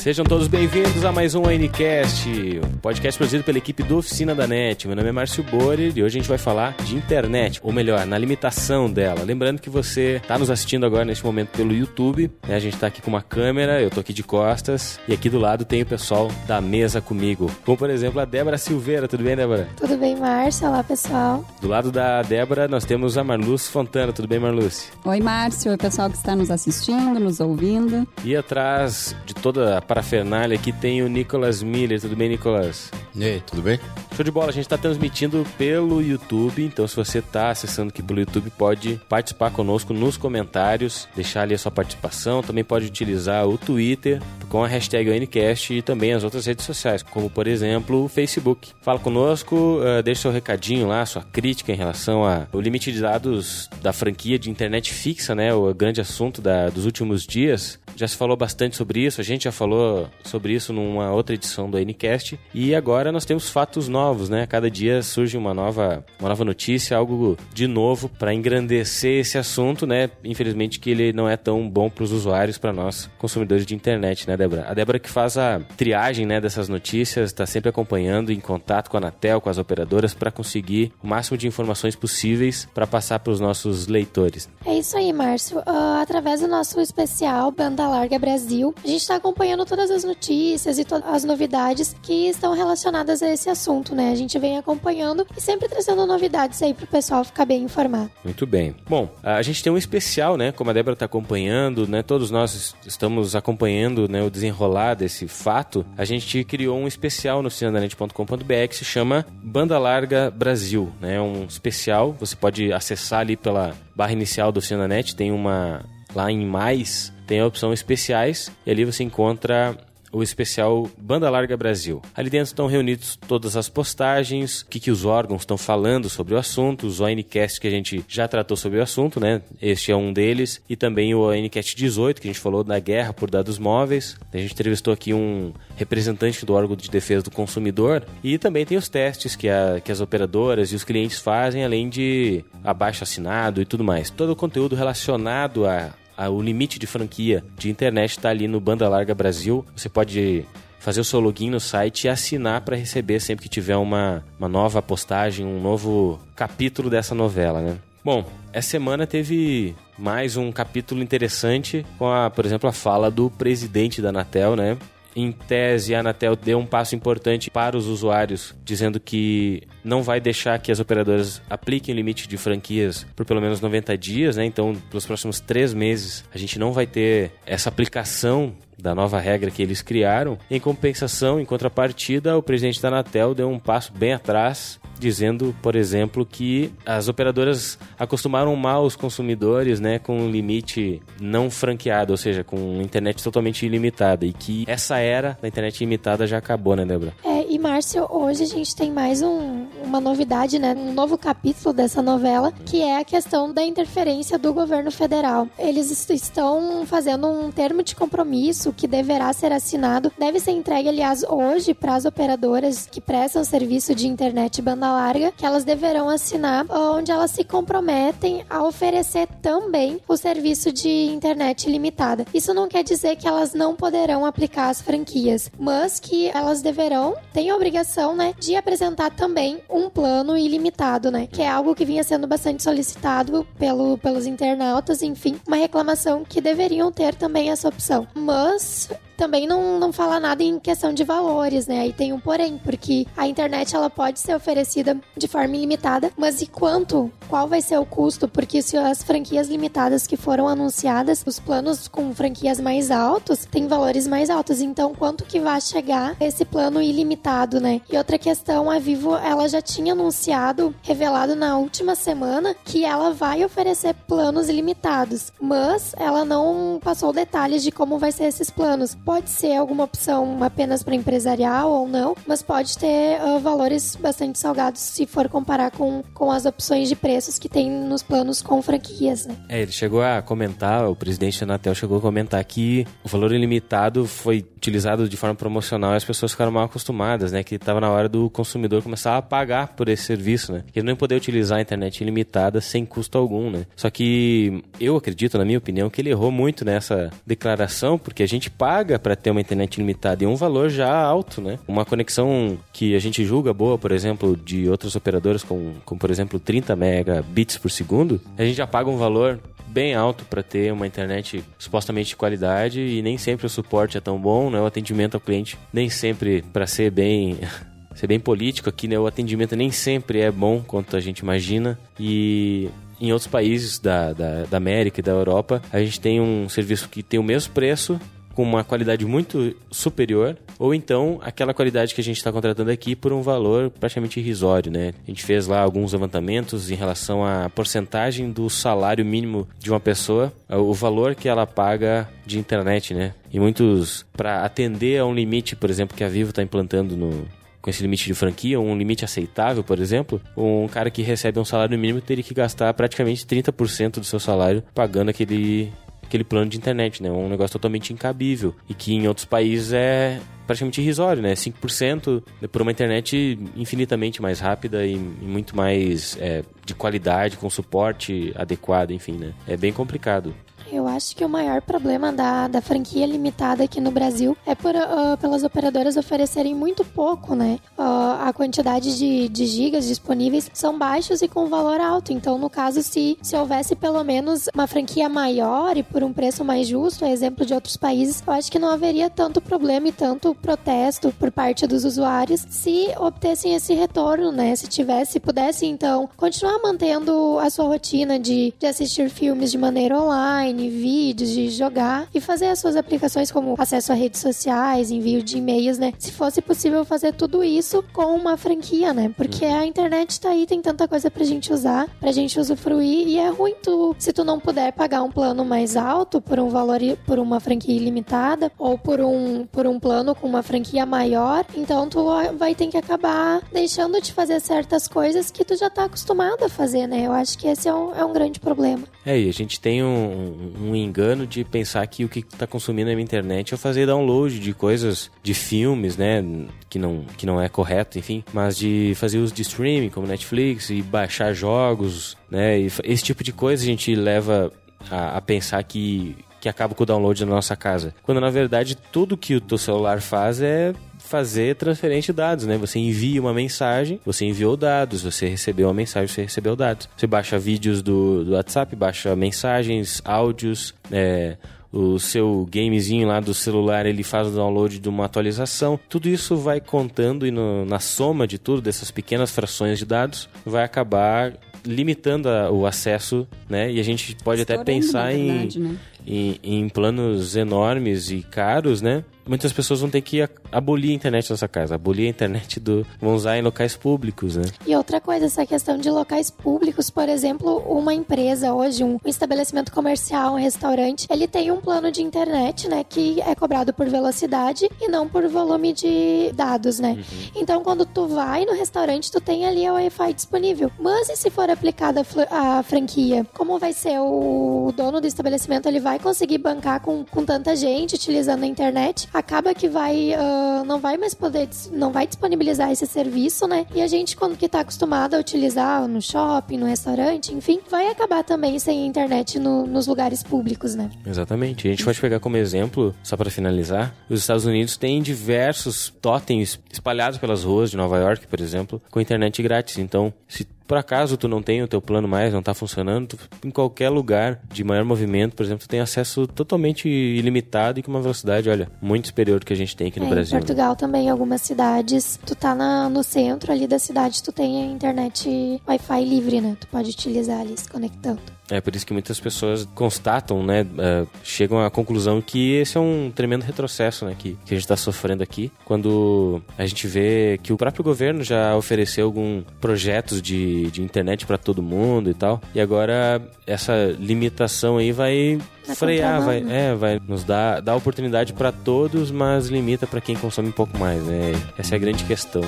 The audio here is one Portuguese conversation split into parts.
Sejam todos bem-vindos a mais um Ncast, um podcast produzido pela equipe do Oficina da NET. Meu nome é Márcio Borer e hoje a gente vai falar de internet, ou melhor, na limitação dela. Lembrando que você está nos assistindo agora neste momento pelo YouTube, né? a gente está aqui com uma câmera, eu estou aqui de costas e aqui do lado tem o pessoal da mesa comigo, como por exemplo a Débora Silveira. Tudo bem, Débora? Tudo bem, Márcio? Olá, pessoal. Do lado da Débora nós temos a Marluce Fontana. Tudo bem, Marluce? Oi, Márcio. Oi, pessoal que está nos assistindo, nos ouvindo. E atrás de toda a parafernália aqui tem o Nicolas Miller. Tudo bem, Nicolas? E aí, tudo bem? Show de bola, a gente está transmitindo pelo YouTube, então se você está acessando aqui pelo YouTube, pode participar conosco nos comentários, deixar ali a sua participação, também pode utilizar o Twitter com a hashtag ONCast e também as outras redes sociais, como por exemplo o Facebook. Fala conosco, uh, deixa seu recadinho lá, sua crítica em relação ao limite de dados da franquia de internet fixa, né, o grande assunto da, dos últimos dias. Já se falou bastante sobre isso, a gente já falou sobre isso numa outra edição do Ncast e agora nós temos fatos novos, né? Cada dia surge uma nova, uma nova notícia, algo de novo para engrandecer esse assunto, né? Infelizmente que ele não é tão bom para os usuários, para nós consumidores de internet, né, Débora? A Débora que faz a triagem, né, dessas notícias, está sempre acompanhando, em contato com a Anatel, com as operadoras para conseguir o máximo de informações possíveis para passar para os nossos leitores. É isso aí, Márcio. Uh, através do nosso especial Banda Larga Brasil, a gente está acompanhando todas as notícias e todas as novidades que estão relacionadas a esse assunto, né? A gente vem acompanhando e sempre trazendo novidades aí para o pessoal ficar bem informado. Muito bem. Bom, a gente tem um especial, né? Como a Débora está acompanhando, né? Todos nós estamos acompanhando né, o desenrolar desse fato. A gente criou um especial no cinemanet.com.br que se chama Banda Larga Brasil, né? Um especial. Você pode acessar ali pela barra inicial do Cinenet, tem uma lá em mais tem a opção especiais e ali você encontra o especial Banda Larga Brasil. Ali dentro estão reunidos todas as postagens, o que, que os órgãos estão falando sobre o assunto, os ONCast que a gente já tratou sobre o assunto, né? Este é um deles, e também o ONCast 18, que a gente falou da guerra por dados móveis. A gente entrevistou aqui um representante do órgão de defesa do consumidor, e também tem os testes que, a, que as operadoras e os clientes fazem, além de abaixo assinado e tudo mais. Todo o conteúdo relacionado a o limite de franquia de internet está ali no Banda Larga Brasil. Você pode fazer o seu login no site e assinar para receber sempre que tiver uma, uma nova postagem, um novo capítulo dessa novela, né? Bom, essa semana teve mais um capítulo interessante com a, por exemplo, a fala do presidente da Anatel, né? Em tese, a Anatel deu um passo importante para os usuários, dizendo que não vai deixar que as operadoras apliquem o limite de franquias por pelo menos 90 dias, né? Então, pelos próximos três meses, a gente não vai ter essa aplicação da nova regra que eles criaram. Em compensação, em contrapartida, o presidente da Anatel deu um passo bem atrás dizendo, por exemplo, que as operadoras acostumaram mal os consumidores, né, com um limite não franqueado, ou seja, com internet totalmente ilimitada e que essa era da internet ilimitada já acabou, né, Débora? É, e Márcio, hoje a gente tem mais um, uma novidade, né, um novo capítulo dessa novela, que é a questão da interferência do governo federal. Eles estão fazendo um termo de compromisso que deverá ser assinado, deve ser entregue, aliás, hoje para as operadoras que prestam serviço de internet banda larga que elas deverão assinar, onde elas se comprometem a oferecer também o serviço de internet limitada. Isso não quer dizer que elas não poderão aplicar as franquias, mas que elas deverão, têm a obrigação, né, de apresentar também um plano ilimitado, né, que é algo que vinha sendo bastante solicitado pelo, pelos internautas, enfim, uma reclamação que deveriam ter também essa opção. Mas também não, não fala nada em questão de valores, né? Aí tem um porém, porque a internet ela pode ser oferecida de forma ilimitada, mas e quanto? Qual vai ser o custo? Porque se as franquias limitadas que foram anunciadas, os planos com franquias mais altos, têm valores mais altos. Então, quanto que vai chegar esse plano ilimitado, né? E outra questão, a Vivo, ela já tinha anunciado, revelado na última semana, que ela vai oferecer planos ilimitados, mas ela não passou detalhes de como vai ser esses planos pode ser alguma opção apenas para empresarial ou não, mas pode ter uh, valores bastante salgados se for comparar com, com as opções de preços que tem nos planos com franquias, né? É, ele chegou a comentar, o presidente Anatel chegou a comentar que o valor ilimitado foi utilizado de forma promocional e as pessoas ficaram mal acostumadas, né? Que estava na hora do consumidor começar a pagar por esse serviço, né? Que ele não poder utilizar a internet ilimitada sem custo algum, né? Só que eu acredito, na minha opinião, que ele errou muito nessa declaração, porque a gente paga para ter uma internet ilimitada e um valor já alto, né? Uma conexão que a gente julga boa, por exemplo, de outras operadoras, com, com por exemplo 30 megabits por segundo, a gente já paga um valor bem alto para ter uma internet supostamente de qualidade e nem sempre o suporte é tão bom, né? O atendimento ao cliente nem sempre para ser bem ser bem político aqui, né? O atendimento nem sempre é bom quanto a gente imagina e em outros países da, da, da América e da Europa, a gente tem um serviço que tem o mesmo preço com uma qualidade muito superior, ou então aquela qualidade que a gente está contratando aqui por um valor praticamente irrisório, né? A gente fez lá alguns levantamentos em relação à porcentagem do salário mínimo de uma pessoa, o valor que ela paga de internet, né? E muitos, para atender a um limite, por exemplo, que a Vivo está implantando no, com esse limite de franquia, um limite aceitável, por exemplo, um cara que recebe um salário mínimo teria que gastar praticamente 30% do seu salário pagando aquele aquele plano de internet, né? Um negócio totalmente incabível e que em outros países é praticamente irrisório, né? 5% por uma internet infinitamente mais rápida e, muito mais é, de qualidade, com suporte adequado, enfim, né? É bem complicado. Eu acho que o maior problema da, da franquia limitada aqui no Brasil é por, uh, pelas operadoras oferecerem muito pouco, né? Uh, a quantidade de, de gigas disponíveis são baixos e com valor alto. Então, no caso, se, se houvesse pelo menos uma franquia maior e por um preço mais justo, a exemplo de outros países, eu acho que não haveria tanto problema e tanto protesto por parte dos usuários se obtessem esse retorno, né? Se tivesse, pudesse então continuar mantendo a sua rotina de, de assistir filmes de maneira online vídeos, de jogar e fazer as suas aplicações como acesso a redes sociais, envio de e-mails, né? Se fosse possível fazer tudo isso com uma franquia, né? Porque uhum. a internet tá aí, tem tanta coisa pra gente usar, pra gente usufruir e é ruim tu, se tu não puder pagar um plano mais alto por um valor, por uma franquia ilimitada ou por um, por um plano com uma franquia maior, então tu vai ter que acabar deixando de fazer certas coisas que tu já tá acostumado a fazer, né? Eu acho que esse é um, é um grande problema. É, e a gente tem um, um engano de pensar que o que está consumindo na internet é fazer download de coisas, de filmes, né? Que não, que não é correto, enfim. Mas de fazer uso de streaming, como Netflix, e baixar jogos, né? E esse tipo de coisa a gente leva a, a pensar que que acaba com o download na nossa casa. Quando na verdade tudo que o teu celular faz é fazer transferência de dados, né? Você envia uma mensagem, você enviou dados, você recebeu uma mensagem, você recebeu dados. Você baixa vídeos do, do WhatsApp, baixa mensagens, áudios, é, o seu gamezinho lá do celular ele faz o download de uma atualização. Tudo isso vai contando e no, na soma de tudo, dessas pequenas frações de dados, vai acabar limitando a, o acesso, né? E a gente pode Estourando, até pensar verdade, em, né? Em, em planos enormes e caros, né? Muitas pessoas vão ter que abolir a internet nessa casa, abolir a internet do vão usar em locais públicos, né? E outra coisa, essa questão de locais públicos, por exemplo, uma empresa hoje, um estabelecimento comercial, um restaurante, ele tem um plano de internet, né, que é cobrado por velocidade e não por volume de dados, né? Uhum. Então, quando tu vai no restaurante, tu tem ali a Wi-Fi disponível. Mas e se for aplicada a franquia? Como vai ser o dono do estabelecimento? Ele vai conseguir bancar com, com tanta gente utilizando a internet? Acaba que vai uh, não vai mais poder não vai disponibilizar esse serviço, né? E a gente quando que tá acostumado a utilizar no shopping, no restaurante, enfim, vai acabar também sem internet no, nos lugares públicos, né? Exatamente. A gente pode pegar como exemplo, só para finalizar, os Estados Unidos têm diversos totens espalhados pelas ruas de Nova York, por exemplo, com internet grátis. Então, se por acaso tu não tem o teu plano mais, não está funcionando, tu, em qualquer lugar de maior movimento, por exemplo, tu tem acesso totalmente ilimitado e com uma velocidade, olha, muito superior do que a gente tem aqui no é, Brasil. Em Portugal também, em algumas cidades, tu tá na, no centro ali da cidade, tu tem a internet Wi-Fi livre, né? Tu pode utilizar ali se conectando. É por isso que muitas pessoas constatam, né, uh, chegam à conclusão que esse é um tremendo retrocesso, né, que, que a gente está sofrendo aqui, quando a gente vê que o próprio governo já ofereceu alguns projetos de, de internet para todo mundo e tal, e agora essa limitação aí vai tá frear, vai, é, vai nos dar, dar oportunidade para todos, mas limita para quem consome um pouco mais, né? Essa é a grande questão.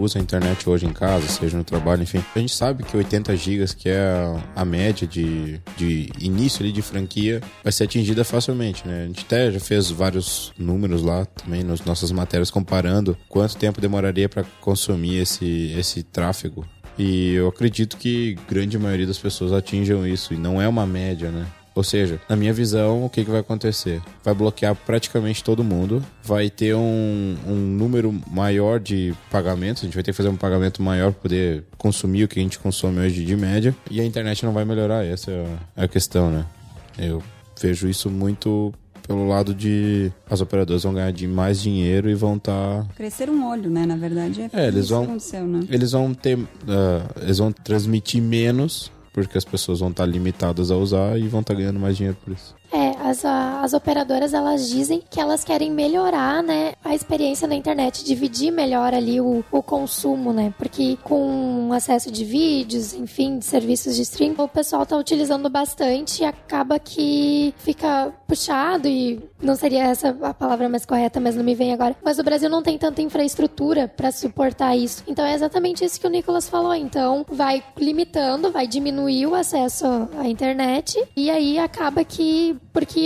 Usa a internet hoje em casa, seja no trabalho, enfim, a gente sabe que 80 gigas, que é a média de, de início ali de franquia, vai ser atingida facilmente, né? A gente até já fez vários números lá também nas nossas matérias comparando quanto tempo demoraria para consumir esse, esse tráfego. E eu acredito que grande maioria das pessoas atinjam isso, e não é uma média, né? Ou seja, na minha visão, o que, que vai acontecer? Vai bloquear praticamente todo mundo, vai ter um, um número maior de pagamentos, a gente vai ter que fazer um pagamento maior para poder consumir o que a gente consome hoje de média, e a internet não vai melhorar, essa é a questão, né? Eu vejo isso muito pelo lado de as operadoras vão ganhar de mais dinheiro e vão estar. Tá... Crescer um olho, né? Na verdade, é, é eles vão, né? Eles vão ter. Uh, eles vão transmitir menos porque as pessoas vão estar limitadas a usar e vão estar ganhando mais dinheiro por isso. É, as, as operadoras elas dizem que elas querem melhorar, né, a experiência na internet, dividir melhor ali o, o consumo, né? Porque com acesso de vídeos, enfim, de serviços de streaming, o pessoal tá utilizando bastante e acaba que fica puxado e não seria essa a palavra mais correta, mas não me vem agora. Mas o Brasil não tem tanta infraestrutura para suportar isso. Então é exatamente isso que o Nicolas falou. Então vai limitando, vai diminuir o acesso à internet e aí acaba que porque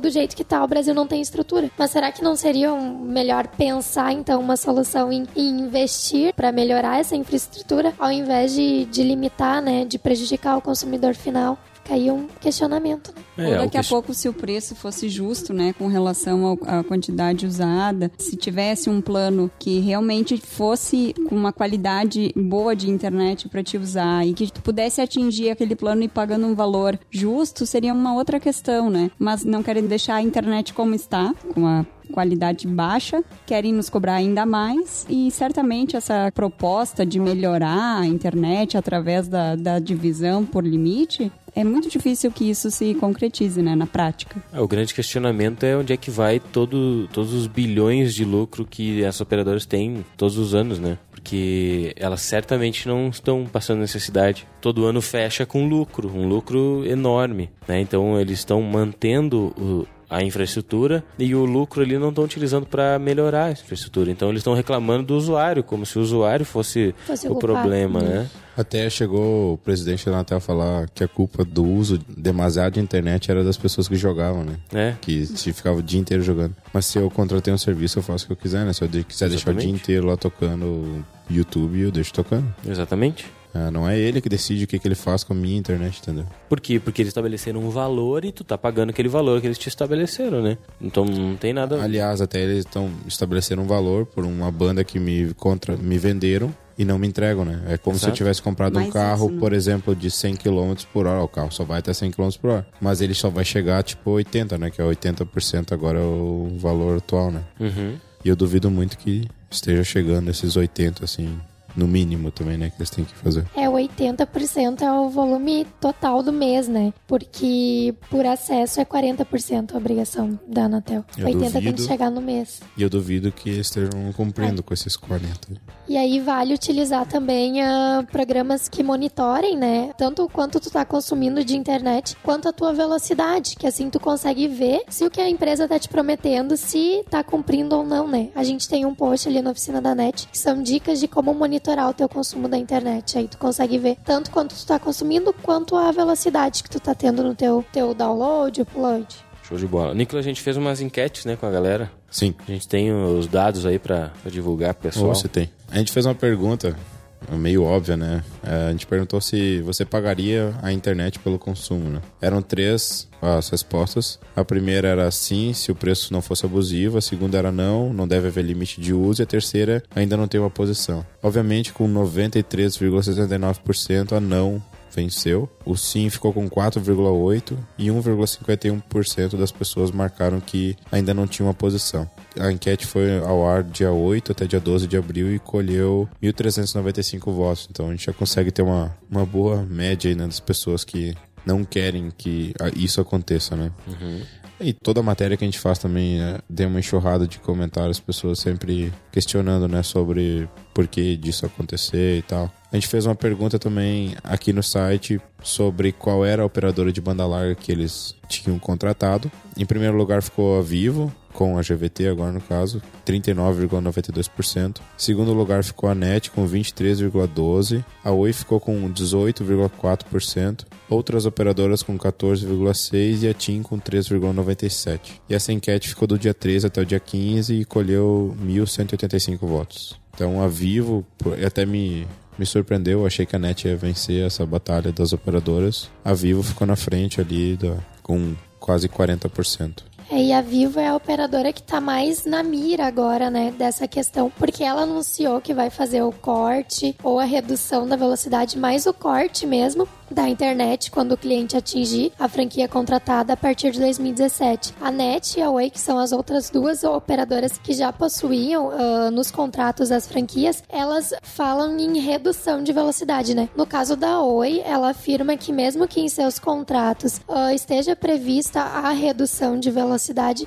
do jeito que tá o Brasil não tem estrutura. Mas será que não seria melhor pensar então uma solução em, em investir para melhorar essa infraestrutura ao invés de, de limitar, né, de prejudicar o consumidor final? Fica aí um questionamento. Né? É, Ou daqui a pouco, se o preço fosse justo, né, com relação à quantidade usada, se tivesse um plano que realmente fosse com uma qualidade boa de internet para te usar e que tu pudesse atingir aquele plano e pagando um valor justo, seria uma outra questão, né? Mas não querem deixar a internet como está, com a qualidade baixa, querem nos cobrar ainda mais e certamente essa proposta de melhorar a internet através da, da divisão por limite é muito difícil que isso se concretize né, na prática. É, o grande questionamento é onde é que vai todo, todos os bilhões de lucro que as operadoras têm todos os anos, né? Porque elas certamente não estão passando necessidade. Todo ano fecha com lucro, um lucro enorme, né? Então eles estão mantendo o, a infraestrutura e o lucro ali não estão utilizando para melhorar a infraestrutura. Então eles estão reclamando do usuário, como se o usuário fosse, fosse o, problema, né? Até chegou o presidente da Anatel a falar que a culpa do uso demasiado de internet era das pessoas que jogavam, né? É. Que se ficava o dia inteiro jogando. Mas se eu contratei um serviço, eu faço o que eu quiser, né? Se eu quiser Exatamente. deixar o dia inteiro lá tocando YouTube, eu deixo tocando. Exatamente. Ah, não é ele que decide o que, que ele faz com a minha internet, entendeu? Por quê? Porque eles estabeleceram um valor e tu tá pagando aquele valor que eles te estabeleceram, né? Então não tem nada. Aliás, até eles estão estabelecendo um valor por uma banda que me contra me venderam e não me entregam, né? É como Exato. se eu tivesse comprado um carro, isso, por exemplo, de 100 km por hora. O carro só vai até 100 km por hora. Mas ele só vai chegar tipo 80, né? Que é 80% agora é o valor atual, né? Uhum. E eu duvido muito que esteja chegando esses 80, assim, no mínimo também, né, que eles têm que fazer. É, 80% é o volume total do mês, né? Porque por acesso é 40% a obrigação da Anatel. Eu 80 duvido, tem que chegar no mês. E eu duvido que estejam cumprindo é. com esses 40. E aí vale utilizar também uh, programas que monitorem, né? Tanto quanto tu tá consumindo de internet, quanto a tua velocidade, que assim tu consegue ver se o que a empresa tá te prometendo, se tá cumprindo ou não, né? A gente tem um post ali na oficina da NET que são dicas de como monitorar o teu consumo da internet. Aí tu consegue ver tanto quanto tu tá consumindo, quanto a velocidade que tu tá tendo no teu, teu download, upload. Show de bola. Nicolas, a gente fez umas enquetes, né, com a galera. Sim. A gente tem os dados aí para divulgar pro pessoal. Você tem. A gente fez uma pergunta meio óbvia, né? É, a gente perguntou se você pagaria a internet pelo consumo, né? Eram três as respostas. A primeira era sim, se o preço não fosse abusivo. A segunda era não, não deve haver limite de uso. E a terceira ainda não tem uma posição. Obviamente, com 93,69% a não venceu. O sim ficou com 4,8% e 1,51% das pessoas marcaram que ainda não tinha uma posição. A enquete foi ao ar dia 8 até dia 12 de abril e colheu 1.395 votos. Então a gente já consegue ter uma, uma boa média aí, né, das pessoas que não querem que isso aconteça, né? Uhum. E toda a matéria que a gente faz também é, tem uma enxurrada de comentários, pessoas sempre questionando, né, sobre por que disso acontecer e tal. A gente fez uma pergunta também aqui no site sobre qual era a operadora de banda larga que eles tinham contratado. Em primeiro lugar ficou a Vivo, com a GVT agora no caso, 39,92%. Segundo lugar ficou a NET com 23,12%. A Oi ficou com 18,4%. Outras operadoras com 14,6% e a TIM com 3,97%. E essa enquete ficou do dia 13 até o dia 15 e colheu 1.185 votos. Então a Vivo até me me surpreendeu, achei que a NET ia vencer essa batalha das operadoras. A Vivo ficou na frente ali da, com quase 40%. É, e a Vivo é a operadora que está mais na mira agora, né, dessa questão, porque ela anunciou que vai fazer o corte ou a redução da velocidade, mais o corte mesmo, da internet quando o cliente atingir a franquia contratada a partir de 2017. A NET e a Oi, que são as outras duas operadoras que já possuíam uh, nos contratos as franquias, elas falam em redução de velocidade, né? No caso da Oi, ela afirma que mesmo que em seus contratos uh, esteja prevista a redução de velocidade,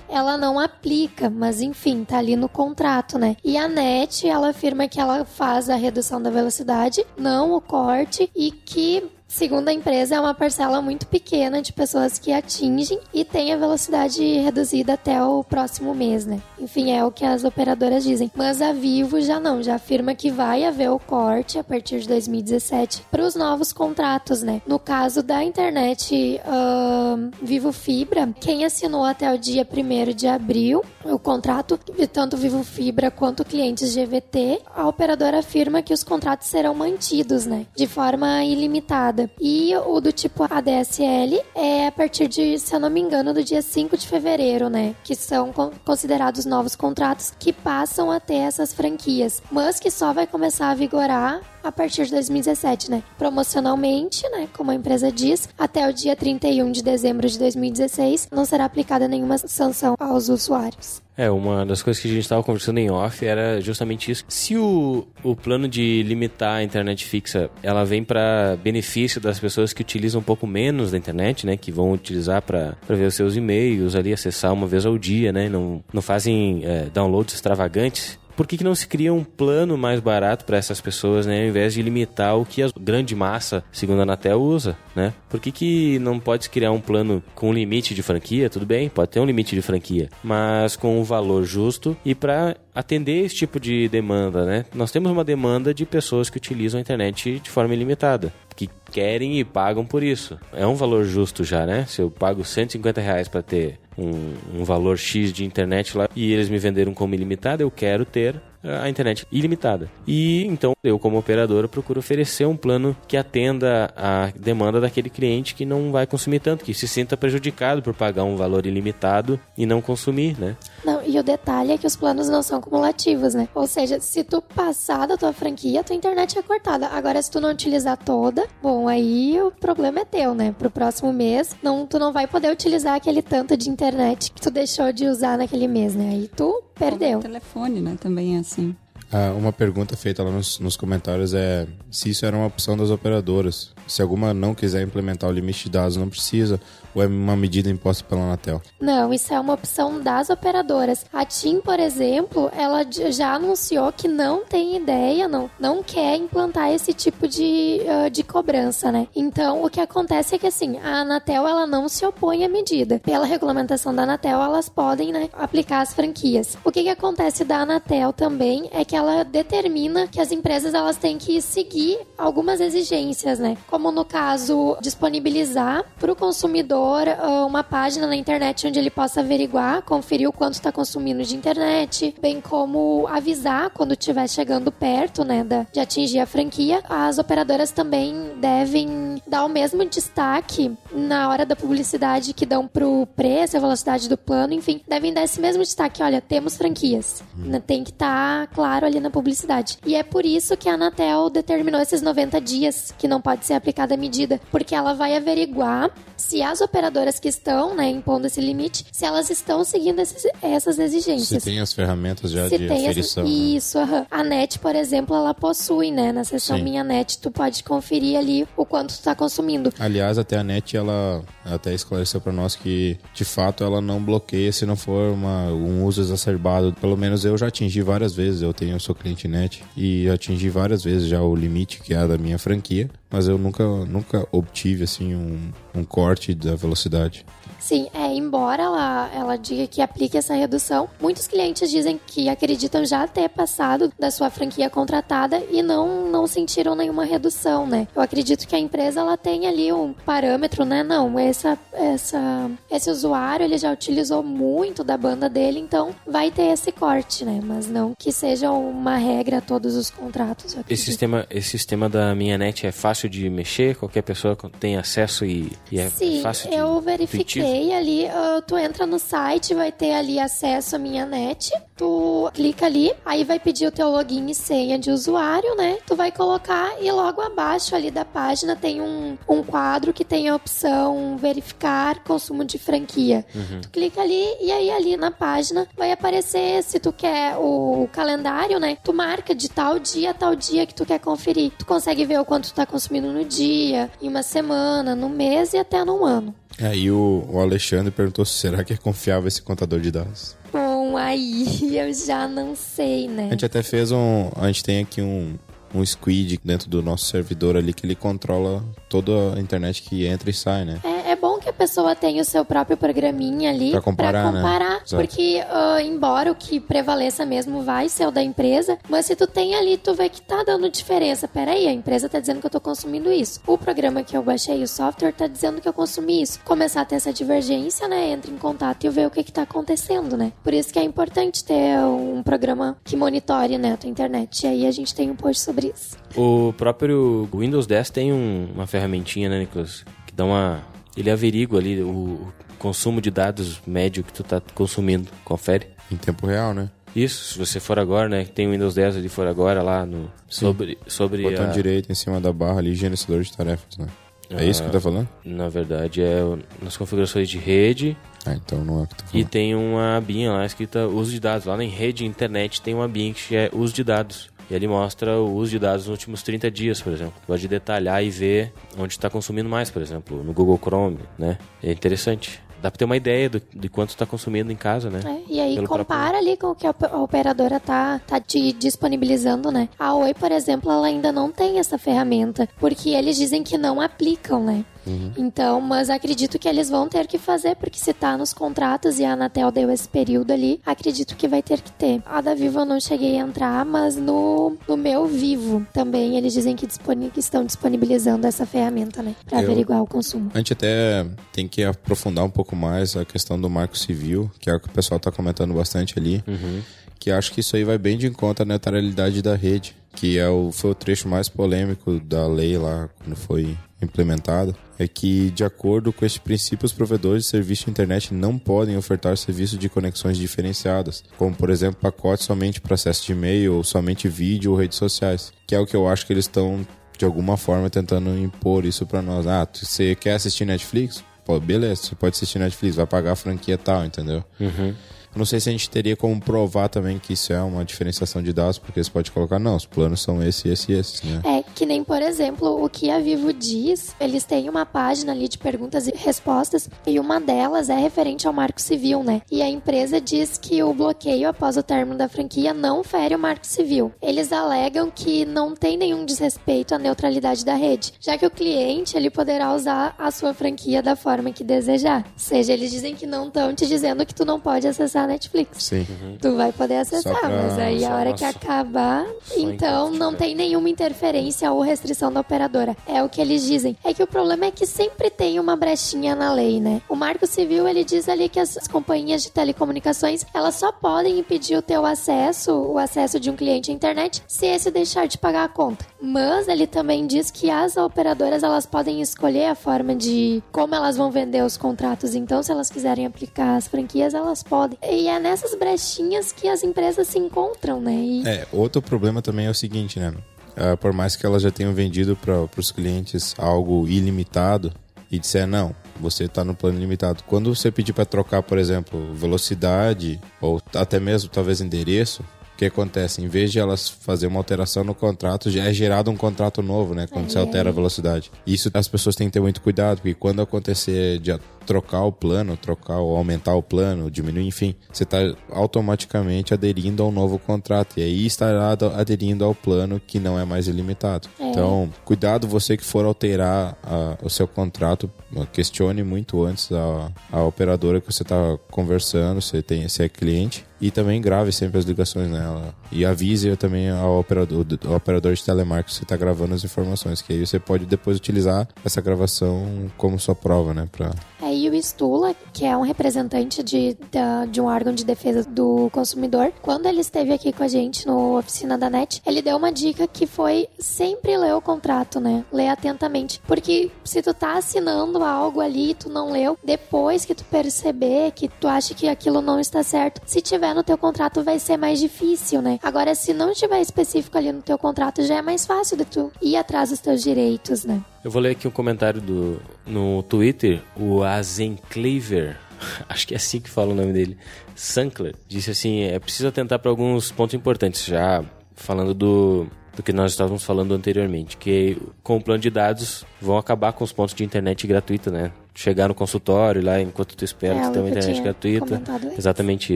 ela não aplica, mas enfim, tá ali no contrato, né? E a NET, ela afirma que ela faz a redução da velocidade, não o corte, e que Segundo a empresa, é uma parcela muito pequena de pessoas que atingem e tem a velocidade reduzida até o próximo mês, né? Enfim, é o que as operadoras dizem. Mas a Vivo já não, já afirma que vai haver o corte a partir de 2017 para os novos contratos, né? No caso da internet uh, Vivo Fibra, quem assinou até o dia 1 de abril o contrato, tanto Vivo Fibra quanto clientes GVT, a operadora afirma que os contratos serão mantidos, né? De forma ilimitada. E o do tipo ADSL é a partir de, se eu não me engano, do dia 5 de fevereiro, né? Que são considerados novos contratos que passam a ter essas franquias, mas que só vai começar a vigorar a partir de 2017, né? Promocionalmente, né, como a empresa diz, até o dia 31 de dezembro de 2016 não será aplicada nenhuma sanção aos usuários. É, uma das coisas que a gente estava conversando em off era justamente isso. Se o, o plano de limitar a internet fixa, ela vem para benefício das pessoas que utilizam um pouco menos da internet, né? Que vão utilizar para ver os seus e-mails ali, acessar uma vez ao dia, né? Não, não fazem é, downloads extravagantes por que, que não se cria um plano mais barato para essas pessoas, né? Ao invés de limitar o que a grande massa, segundo a Anatel, usa, né? Por que, que não pode se criar um plano com limite de franquia? Tudo bem, pode ter um limite de franquia, mas com um valor justo e para atender esse tipo de demanda, né? Nós temos uma demanda de pessoas que utilizam a internet de forma ilimitada, que querem e pagam por isso. É um valor justo já, né? Se eu pago 150 reais para ter um, um valor X de internet lá e eles me venderam como ilimitado, eu quero ter a internet ilimitada. E então eu, como operadora, procuro oferecer um plano que atenda a demanda daquele cliente que não vai consumir tanto, que se sinta prejudicado por pagar um valor ilimitado e não consumir, né? Não, e o detalhe é que os planos não são cumulativos, né? Ou seja, se tu passar da tua franquia, tua internet é cortada. Agora, se tu não utilizar toda, bom, aí o problema é teu, né? Pro próximo mês, não, tu não vai poder utilizar aquele tanto de internet que tu deixou de usar naquele mês, né? Aí tu perdeu. O telefone, né? Também é assim. Ah, uma pergunta feita lá nos, nos comentários é se isso era uma opção das operadoras. Se alguma não quiser implementar o limite de dados, não precisa ou é uma medida imposta pela Anatel? Não, isso é uma opção das operadoras. A TIM, por exemplo, ela já anunciou que não tem ideia, não, não quer implantar esse tipo de, uh, de cobrança, né? Então, o que acontece é que, assim, a Anatel, ela não se opõe à medida. Pela regulamentação da Anatel, elas podem, né, aplicar as franquias. O que, que acontece da Anatel também é que determina que as empresas, elas têm que seguir algumas exigências, né? Como, no caso, disponibilizar para o consumidor uh, uma página na internet onde ele possa averiguar, conferir o quanto está consumindo de internet, bem como avisar quando estiver chegando perto, né, de atingir a franquia. As operadoras também devem dar o mesmo destaque na hora da publicidade que dão pro preço, a velocidade do plano, enfim, devem dar esse mesmo destaque. Olha, temos franquias. Uhum. Tem que estar tá claro ali na publicidade. E é por isso que a Anatel determinou esses 90 dias que não pode ser aplicada a medida, porque ela vai averiguar se as operadoras que estão né, impondo esse limite, se elas estão seguindo esses, essas exigências. Se tem as ferramentas já se de aferição. As, né? Isso, uhum. a NET, por exemplo, ela possui, né? Na seção Sim. Minha NET, tu pode conferir ali o quanto tu tá consumindo. Aliás, até a NET, ela até esclareceu para nós que de fato ela não bloqueia se não for uma, um uso exacerbado. Pelo menos eu já atingi várias vezes, eu tenho sou cliente net e atingi várias vezes já o limite que é da minha franquia, mas eu nunca nunca obtive assim um, um corte da velocidade. Sim, é, embora ela, ela diga que aplique essa redução, muitos clientes dizem que acreditam já ter passado da sua franquia contratada e não, não sentiram nenhuma redução, né? Eu acredito que a empresa ela tem ali um parâmetro, né? Não, essa, essa, esse usuário ele já utilizou muito da banda dele, então vai ter esse corte, né? Mas não que seja uma regra a todos os contratos. Esse sistema, esse sistema da minha net é fácil de mexer, qualquer pessoa tem acesso e, e é Sim, fácil de eu verifiquei intuitivo. ali, uh, tu entra no site, vai ter ali acesso à minha net, tu clica ali, aí vai pedir o teu login e senha de usuário, né? Tu vai colocar e logo abaixo ali da página tem um, um quadro que tem a opção verificar consumo de franquia. Uhum. Tu clica ali e aí ali na página vai aparecer se tu quer o calendário, né? Tu marca de tal dia tal dia que tu quer conferir. Tu consegue ver o quanto tu tá consumindo no dia, em uma semana, no mês e até no ano. Aí o, o Alexandre perguntou se será que é confiável esse contador de dados. Bom, aí eu já não sei, né? A gente até fez um. A gente tem aqui um, um squid dentro do nosso servidor ali que ele controla toda a internet que entra e sai, né? É, é que a pessoa tenha o seu próprio programinha ali pra comparar, pra comparar né? porque uh, embora o que prevaleça mesmo vai ser o da empresa, mas se tu tem ali, tu vê que tá dando diferença. Peraí, a empresa tá dizendo que eu tô consumindo isso. O programa que eu baixei, o software, tá dizendo que eu consumi isso. Começar a ter essa divergência, né? Entra em contato e ver o que que tá acontecendo, né? Por isso que é importante ter um programa que monitore, né, a tua internet. E aí a gente tem um post sobre isso. O próprio Windows 10 tem um, uma ferramentinha, né, Nicolas? Que dá uma ele averigua ali o consumo de dados médio que tu tá consumindo. Confere. Em tempo real, né? Isso, se você for agora, né? Tem o Windows 10 ali for agora lá no. Sobre. sobre Botão a... direito em cima da barra ali, gerenciador de tarefas, né? É ah, isso que tá falando? Na verdade, é nas configurações de rede. Ah, então não é o que tá falando. E tem uma abinha lá escrita uso de dados. Lá em rede internet tem uma abinha que é uso de dados. E ele mostra o uso de dados nos últimos 30 dias, por exemplo. Pode detalhar e ver onde está consumindo mais, por exemplo, no Google Chrome, né? É interessante dá pra ter uma ideia do, de quanto está consumindo em casa, né? É, e aí Pelo compara próprio... ali com o que a operadora tá, tá te disponibilizando, né? A Oi, por exemplo, ela ainda não tem essa ferramenta, porque eles dizem que não aplicam, né? Uhum. Então, mas acredito que eles vão ter que fazer, porque se tá nos contratos e a Anatel deu esse período ali, acredito que vai ter que ter. A da Vivo eu não cheguei a entrar, mas no, no meu Vivo também eles dizem que, disponi estão disponibilizando essa ferramenta, né? Pra eu, averiguar o consumo. A gente até tem que aprofundar um pouco mais a questão do marco civil, que é o que o pessoal tá comentando bastante ali. Uhum. Que acho que isso aí vai bem de encontro à neutralidade da rede, que é o, foi o trecho mais polêmico da lei lá, quando foi implementada é que, de acordo com este princípio, os provedores de serviço de internet não podem ofertar serviços de conexões diferenciadas, como, por exemplo, pacotes somente para acesso de e-mail, ou somente vídeo ou redes sociais, que é o que eu acho que eles estão, de alguma forma, tentando impor isso para nós. Ah, você quer assistir Netflix? Pô, beleza, você pode assistir Netflix, vai pagar a franquia tal, entendeu? Uhum. Não sei se a gente teria como provar também que isso é uma diferenciação de dados, porque você pode colocar, não, os planos são esse, esse e esse, né? É, que nem, por exemplo, o que a Vivo diz, eles têm uma página ali de perguntas e respostas, e uma delas é referente ao marco civil, né? E a empresa diz que o bloqueio após o término da franquia não fere o marco civil. Eles alegam que não tem nenhum desrespeito à neutralidade da rede, já que o cliente ele poderá usar a sua franquia da forma que desejar. Ou seja, eles dizem que não estão te dizendo que tu não pode acessar Netflix. Sim. Uhum. Tu vai poder acessar, pra... mas aí a hora nossa. que acabar, Só então não tem nenhuma interferência ou restrição da operadora. É o que eles dizem. É que o problema é que sempre tem uma brechinha na lei, né? O Marco Civil, ele diz ali que as companhias de telecomunicações, elas só podem impedir o teu acesso, o acesso de um cliente à internet, se esse deixar de pagar a conta. Mas ele também diz que as operadoras, elas podem escolher a forma de como elas vão vender os contratos. Então, se elas quiserem aplicar as franquias, elas podem. E é nessas brechinhas que as empresas se encontram, né? E... É, outro problema também é o seguinte, né? Uh, por mais que elas já tenham vendido para os clientes algo ilimitado e disser não, você está no plano limitado. Quando você pedir para trocar, por exemplo, velocidade ou até mesmo talvez endereço, que acontece? Em vez de elas fazer uma alteração no contrato, já é gerado um contrato novo, né? Quando é, você altera a velocidade. Isso as pessoas têm que ter muito cuidado, porque quando acontecer de trocar o plano, trocar ou aumentar o plano, diminuir, enfim, você está automaticamente aderindo ao novo contrato. E aí estará aderindo ao plano que não é mais ilimitado. É. Então, cuidado você que for alterar a, o seu contrato, questione muito antes a, a operadora que você está conversando, se, tem, se é cliente e também grave sempre as ligações nela. E avise também ao operador, ao operador de telemarketing que você está gravando as informações, que aí você pode depois utilizar essa gravação como sua prova, né? Pra... E o Stula, que é um representante de, de, de um órgão de defesa do consumidor, quando ele esteve aqui com a gente no Oficina da NET, ele deu uma dica que foi sempre ler o contrato, né? Ler atentamente. Porque se tu tá assinando algo ali e tu não leu, depois que tu perceber que tu acha que aquilo não está certo, se tiver no teu contrato vai ser mais difícil, né? Agora, se não tiver específico ali no teu contrato, já é mais fácil de tu ir atrás dos teus direitos, né? Eu vou ler aqui um comentário do no Twitter, o Azenclever, acho que é assim que fala o nome dele, Sankler, disse assim, é preciso atentar para alguns pontos importantes, já falando do do que nós estávamos falando anteriormente, que com o plano de dados vão acabar com os pontos de internet gratuita, né? Chegar no consultório lá enquanto tu espera é, tu ter uma internet gratuita. Exatamente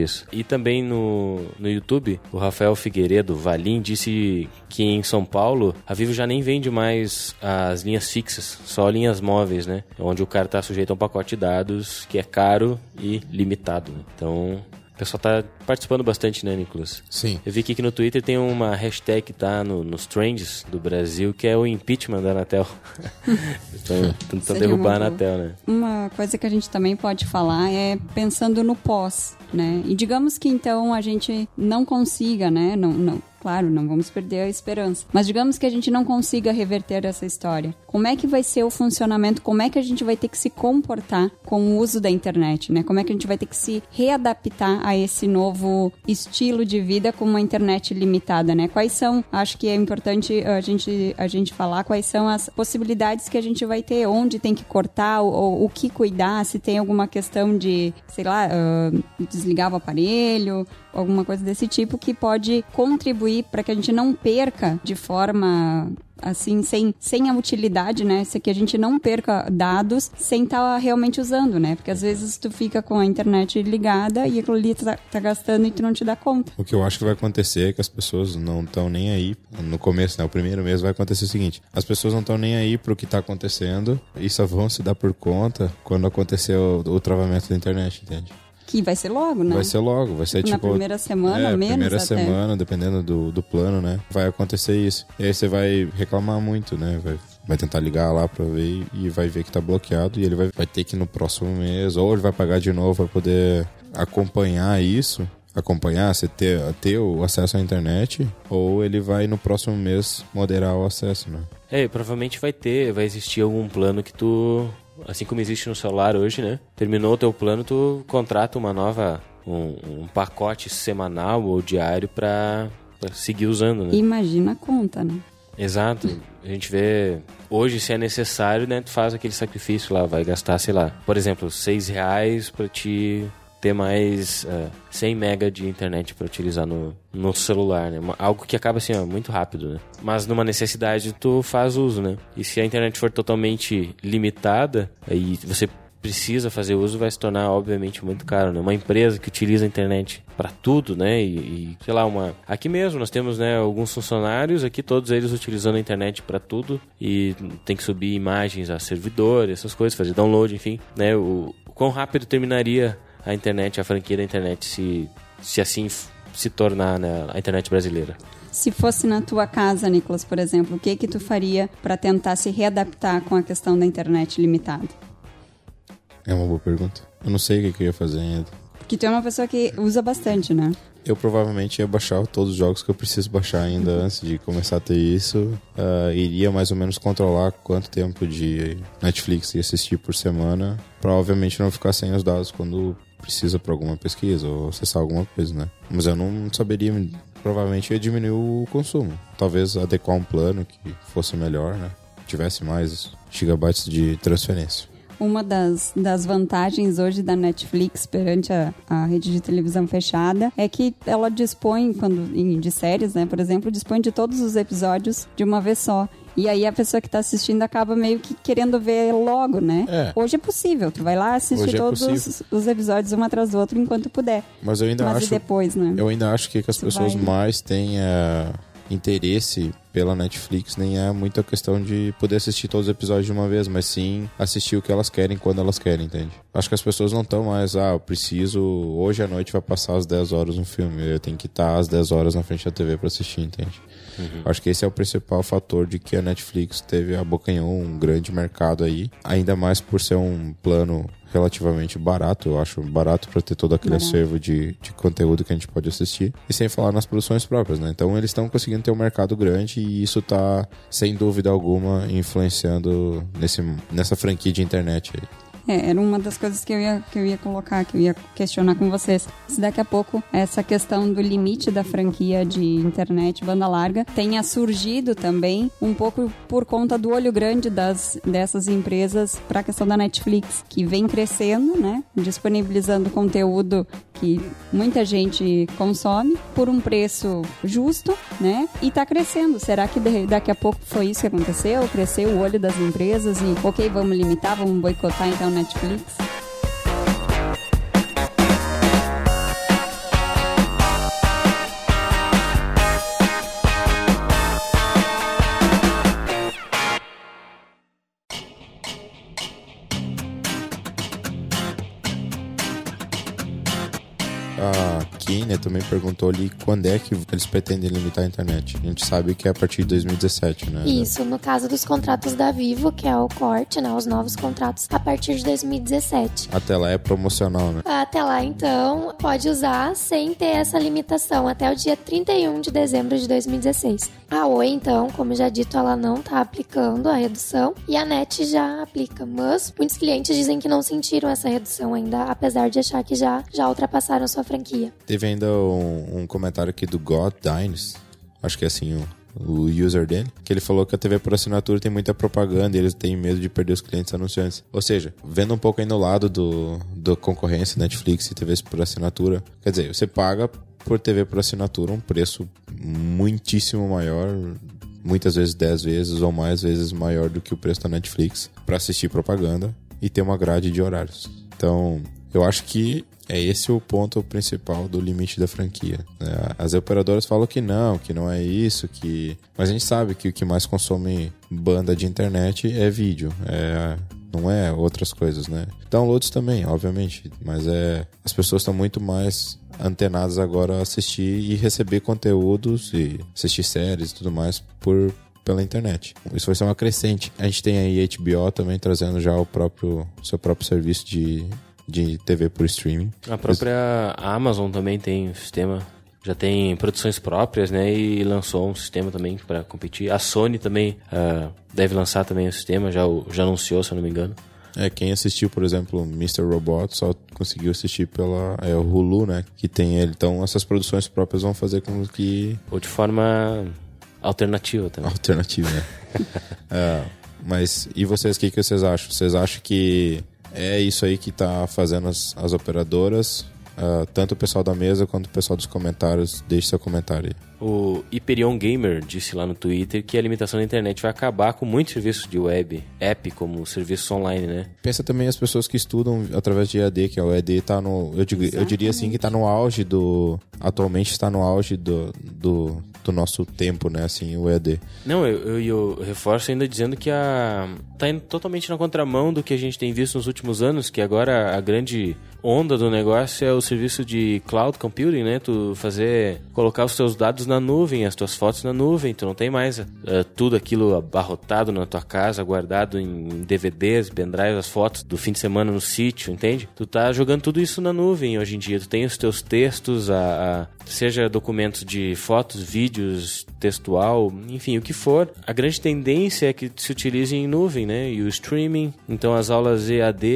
isso. E também no, no YouTube, o Rafael Figueiredo Valim disse que em São Paulo a Vivo já nem vende mais as linhas fixas, só linhas móveis, né? Onde o cara está sujeito a um pacote de dados que é caro e limitado. Né? Então o pessoal tá participando bastante, né, Nicolas? Sim. Eu vi aqui que no Twitter tem uma hashtag que tá no, nos trends do Brasil, que é o impeachment da Anatel. Estão tentando derrubar a Anatel, né? Uma coisa que a gente também pode falar é pensando no pós, né? E digamos que então a gente não consiga, né? Não, não, Claro, não vamos perder a esperança. Mas digamos que a gente não consiga reverter essa história. Como é que vai ser o funcionamento? Como é que a gente vai ter que se comportar com o uso da internet, né? Como é que a gente vai ter que se readaptar a esse novo estilo de vida com uma internet limitada, né? Quais são, acho que é importante a gente, a gente falar quais são as possibilidades que a gente vai ter, onde tem que cortar, ou, o que cuidar, se tem alguma questão de, sei lá, uh, desligar o aparelho, alguma coisa desse tipo que pode contribuir para que a gente não perca de forma assim, sem, sem a utilidade, né? Se que a gente não perca dados sem estar tá realmente usando, né? Porque às vezes tu fica com a internet ligada e aquilo ali tá, tá, gastando e tu não te dá conta. O que eu acho que vai acontecer é que as pessoas não estão nem aí. No começo, né? O primeiro mês vai acontecer o seguinte: as pessoas não estão nem aí pro que tá acontecendo e só vão se dar por conta quando acontecer o, o travamento da internet, entende? Que vai ser logo, né? Vai ser logo, vai ser Na tipo. Na primeira semana, é, menos. Primeira até. semana, dependendo do, do plano, né? Vai acontecer isso. E aí você vai reclamar muito, né? Vai, vai tentar ligar lá pra ver e vai ver que tá bloqueado. E ele vai, vai ter que ir no próximo mês, ou ele vai pagar de novo pra poder acompanhar isso acompanhar, você ter, ter o acesso à internet, ou ele vai no próximo mês moderar o acesso, né? É, provavelmente vai ter, vai existir algum plano que tu assim como existe no celular hoje, né? Terminou o teu plano, tu contrata uma nova, um, um pacote semanal ou diário para seguir usando, né? Imagina a conta, né? Exato. A gente vê hoje se é necessário, né? Tu faz aquele sacrifício lá, vai gastar, sei lá, por exemplo, seis reais para te ter mais uh, é, 100 mega de internet para utilizar no, no celular, né? Algo que acaba assim, ó, muito rápido, né? Mas numa necessidade tu faz uso, né? E se a internet for totalmente limitada, aí você precisa fazer uso vai se tornar obviamente muito caro, né? Uma empresa que utiliza a internet para tudo, né? E, e, sei lá, uma aqui mesmo nós temos, né, alguns funcionários aqui todos eles utilizando a internet para tudo e tem que subir imagens a servidor, essas coisas, fazer download, enfim, né? O, o quão rápido terminaria a internet, a franquia da internet, se, se assim se tornar né, a internet brasileira? Se fosse na tua casa, Nicolas, por exemplo, o que que tu faria para tentar se readaptar com a questão da internet limitada? É uma boa pergunta. Eu não sei o que, que eu ia fazer ainda. Porque tu é uma pessoa que usa bastante, né? Eu provavelmente ia baixar todos os jogos que eu preciso baixar ainda uhum. antes de começar a ter isso. Uh, iria mais ou menos controlar quanto tempo de Netflix ia assistir por semana. Pra obviamente não ficar sem os dados quando precisa para alguma pesquisa ou acessar alguma coisa, né? Mas eu não saberia, provavelmente ia diminuir o consumo. Talvez adequar um plano que fosse melhor, né? Tivesse mais gigabytes de transferência. Uma das, das vantagens hoje da Netflix perante a, a rede de televisão fechada é que ela dispõe, quando de séries, né, por exemplo, dispõe de todos os episódios de uma vez só. E aí a pessoa que tá assistindo acaba meio que querendo ver logo, né? É. Hoje é possível, tu vai lá assistir é todos os, os episódios um atrás do outro enquanto puder. Mas eu ainda Mas acho. depois, né? Eu ainda acho que, que as Isso pessoas vai- mais têm eh, interesse pela Netflix nem é muito a questão de poder assistir todos os episódios de uma vez, mas sim assistir o que elas querem quando elas querem, entende? Acho que as pessoas não estão mais, ah, eu preciso, hoje à noite vai passar às 10 horas um filme, eu tenho que estar às 10 horas na frente da TV para assistir, entende? Acho que esse é o principal fator de que a Netflix teve abocanhou um grande mercado aí, ainda mais por ser um plano relativamente barato, eu acho barato para ter todo aquele Barato. acervo de, de conteúdo que a gente pode assistir, e sem falar nas produções próprias, né? Então eles estão conseguindo ter um mercado grande e isso tá, sem dúvida alguma, influenciando nesse, nessa franquia de internet aí. É, era uma das coisas que eu, ia, que eu ia colocar, que eu ia questionar com vocês. Se daqui a pouco essa questão do limite da franquia de internet banda larga tenha surgido também um pouco por conta do olho grande das, dessas empresas para a questão da Netflix, que vem crescendo, né? Disponibilizando conteúdo que muita gente consome por um preço justo, né? E tá crescendo. Será que daqui a pouco foi isso que aconteceu? Cresceu o olho das empresas e, ok, vamos limitar, vamos boicotar então Netflix? A Kenia também perguntou ali quando é que eles pretendem limitar a internet. A gente sabe que é a partir de 2017, né? Isso, no caso dos contratos da Vivo, que é o corte, né? Os novos contratos a partir de 2017. Até lá é promocional, né? Até lá, então, pode usar sem ter essa limitação até o dia 31 de dezembro de 2016. A Oi, então, como já dito, ela não tá aplicando a redução e a NET já aplica, mas muitos clientes dizem que não sentiram essa redução ainda, apesar de achar que já, já ultrapassaram sua franquia. Teve ainda um, um comentário aqui do God Dines, acho que é assim o, o user dele, que ele falou que a TV por assinatura tem muita propaganda e eles têm medo de perder os clientes anunciantes. Ou seja, vendo um pouco aí no lado do, do concorrência Netflix e TVs por assinatura, quer dizer, você paga por TV por assinatura um preço muitíssimo maior, muitas vezes 10 vezes ou mais vezes maior do que o preço da Netflix para assistir propaganda e ter uma grade de horários. Então, eu acho que é esse o ponto principal do limite da franquia. né? As operadoras falam que não, que não é isso, que. Mas a gente sabe que o que mais consome banda de internet é vídeo, é não é outras coisas, né? Downloads também, obviamente, mas é as pessoas estão muito mais antenadas agora a assistir e receber conteúdos e assistir séries e tudo mais por pela internet. Isso vai ser uma crescente. A gente tem aí HBO também trazendo já o próprio seu próprio serviço de de TV por streaming. A própria Amazon também tem um sistema, já tem produções próprias, né? E lançou um sistema também para competir. A Sony também ah, deve lançar também o sistema, já, já anunciou, se eu não me engano. É, quem assistiu, por exemplo, Mr. Robot só conseguiu assistir pela é, o Hulu, né? Que tem ele. Então, essas produções próprias vão fazer com que Ou de forma alternativa também. alternativa, né? É, mas e vocês, o que, que vocês acham? Vocês acham que é isso aí que tá fazendo as, as operadoras? Ah, tanto o pessoal da mesa quanto o pessoal dos comentários, deixe seu comentário aí. O Hyperion Gamer disse lá no Twitter que a limitação da internet vai acabar com muitos serviços de web, app, como serviços online, né? Pensa também as pessoas que estudam através de EAD, que é o EAD tá no. Eu, digo- eu diria assim que tá no auge do. Atualmente está no auge do, do, do nosso tempo, né? Assim, o EAD. Não, eu, eu, eu reforço ainda dizendo que a tá indo totalmente na contramão do que a gente tem visto nos últimos anos, que agora a grande onda do negócio é o serviço de cloud computing, né? Tu fazer colocar os teus dados na nuvem, as tuas fotos na nuvem, tu não tem mais eh, tudo aquilo abarrotado na tua casa, guardado em DVDs, pendrives, as fotos do fim de semana no sítio, entende? Tu tá jogando tudo isso na nuvem hoje em dia. Tu tem os teus textos, a, a- seja documentos de fotos, vídeos vídeos, textual, enfim, o que for. A grande tendência é que se utilize em nuvem, né? E o streaming. Então as aulas EAD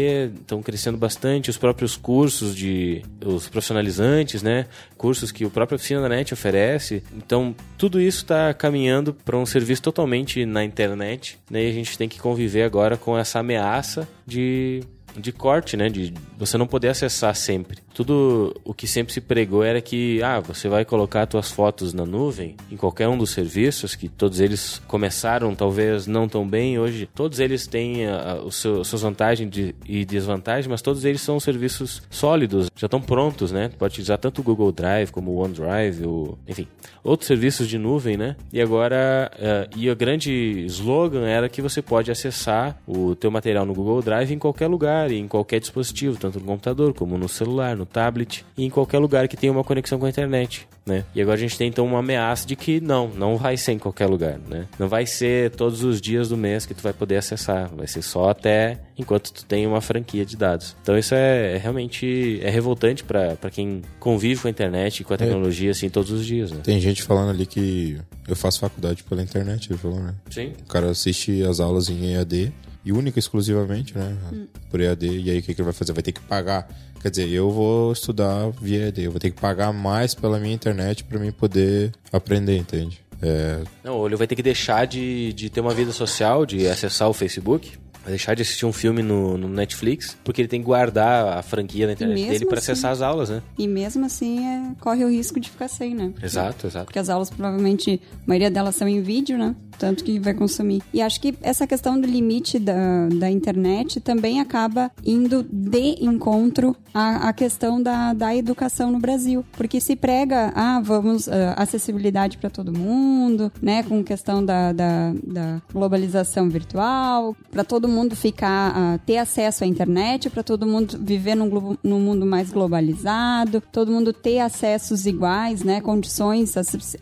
estão crescendo bastante, os próprios cursos de os profissionalizantes, né? Cursos que o próprio Oficina da Net oferece. Então tudo isso está caminhando para um serviço totalmente na internet, né? E a gente tem que conviver agora com essa ameaça de de corte, né? De você não poder acessar sempre. Tudo o que sempre se pregou era que, ah, você vai colocar suas fotos na nuvem, em qualquer um dos serviços, que todos eles começaram talvez não tão bem, hoje todos eles têm a, a, seu, as suas vantagens de, e desvantagens, mas todos eles são serviços sólidos, já estão prontos, né? Pode utilizar tanto o Google Drive como o OneDrive, ou, enfim, outros serviços de nuvem, né? E agora, uh, e o grande slogan era que você pode acessar o teu material no Google Drive em qualquer lugar, em qualquer dispositivo, tanto no computador como no celular, no tablet e em qualquer lugar que tenha uma conexão com a internet, né? E agora a gente tem então uma ameaça de que não, não vai ser em qualquer lugar, né? Não vai ser todos os dias do mês que tu vai poder acessar, vai ser só até enquanto tu tem uma franquia de dados. Então isso é, é realmente é revoltante para quem convive com a internet e com a é. tecnologia é. assim todos os dias, né? Tem gente falando ali que eu faço faculdade pela internet, ele falou, né? Sim. O cara assiste as aulas em EAD e única exclusivamente, né? Hum. Por EAD. E aí o que, que ele vai fazer? Vai ter que pagar. Quer dizer, eu vou estudar via EAD. Eu vou ter que pagar mais pela minha internet para mim poder aprender, entende? É... Não, ele vai ter que deixar de, de ter uma vida social, de acessar o Facebook deixar de assistir um filme no, no, Netflix, porque ele tem que guardar a franquia na internet dele para assim, acessar as aulas, né? E mesmo assim, é, corre o risco de ficar sem, né? Porque, exato, exato. Porque as aulas, provavelmente, a maioria delas são em vídeo, né? Tanto que vai consumir. E acho que essa questão do limite da, da internet também acaba indo de encontro à, à questão da, da educação no Brasil. Porque se prega, ah, vamos, uh, acessibilidade para todo mundo, né? Com questão da, da, da globalização virtual, para todo mundo ficar, uh, ter acesso à internet, para todo mundo viver num, num mundo mais globalizado, todo mundo ter acessos iguais, né? Condições,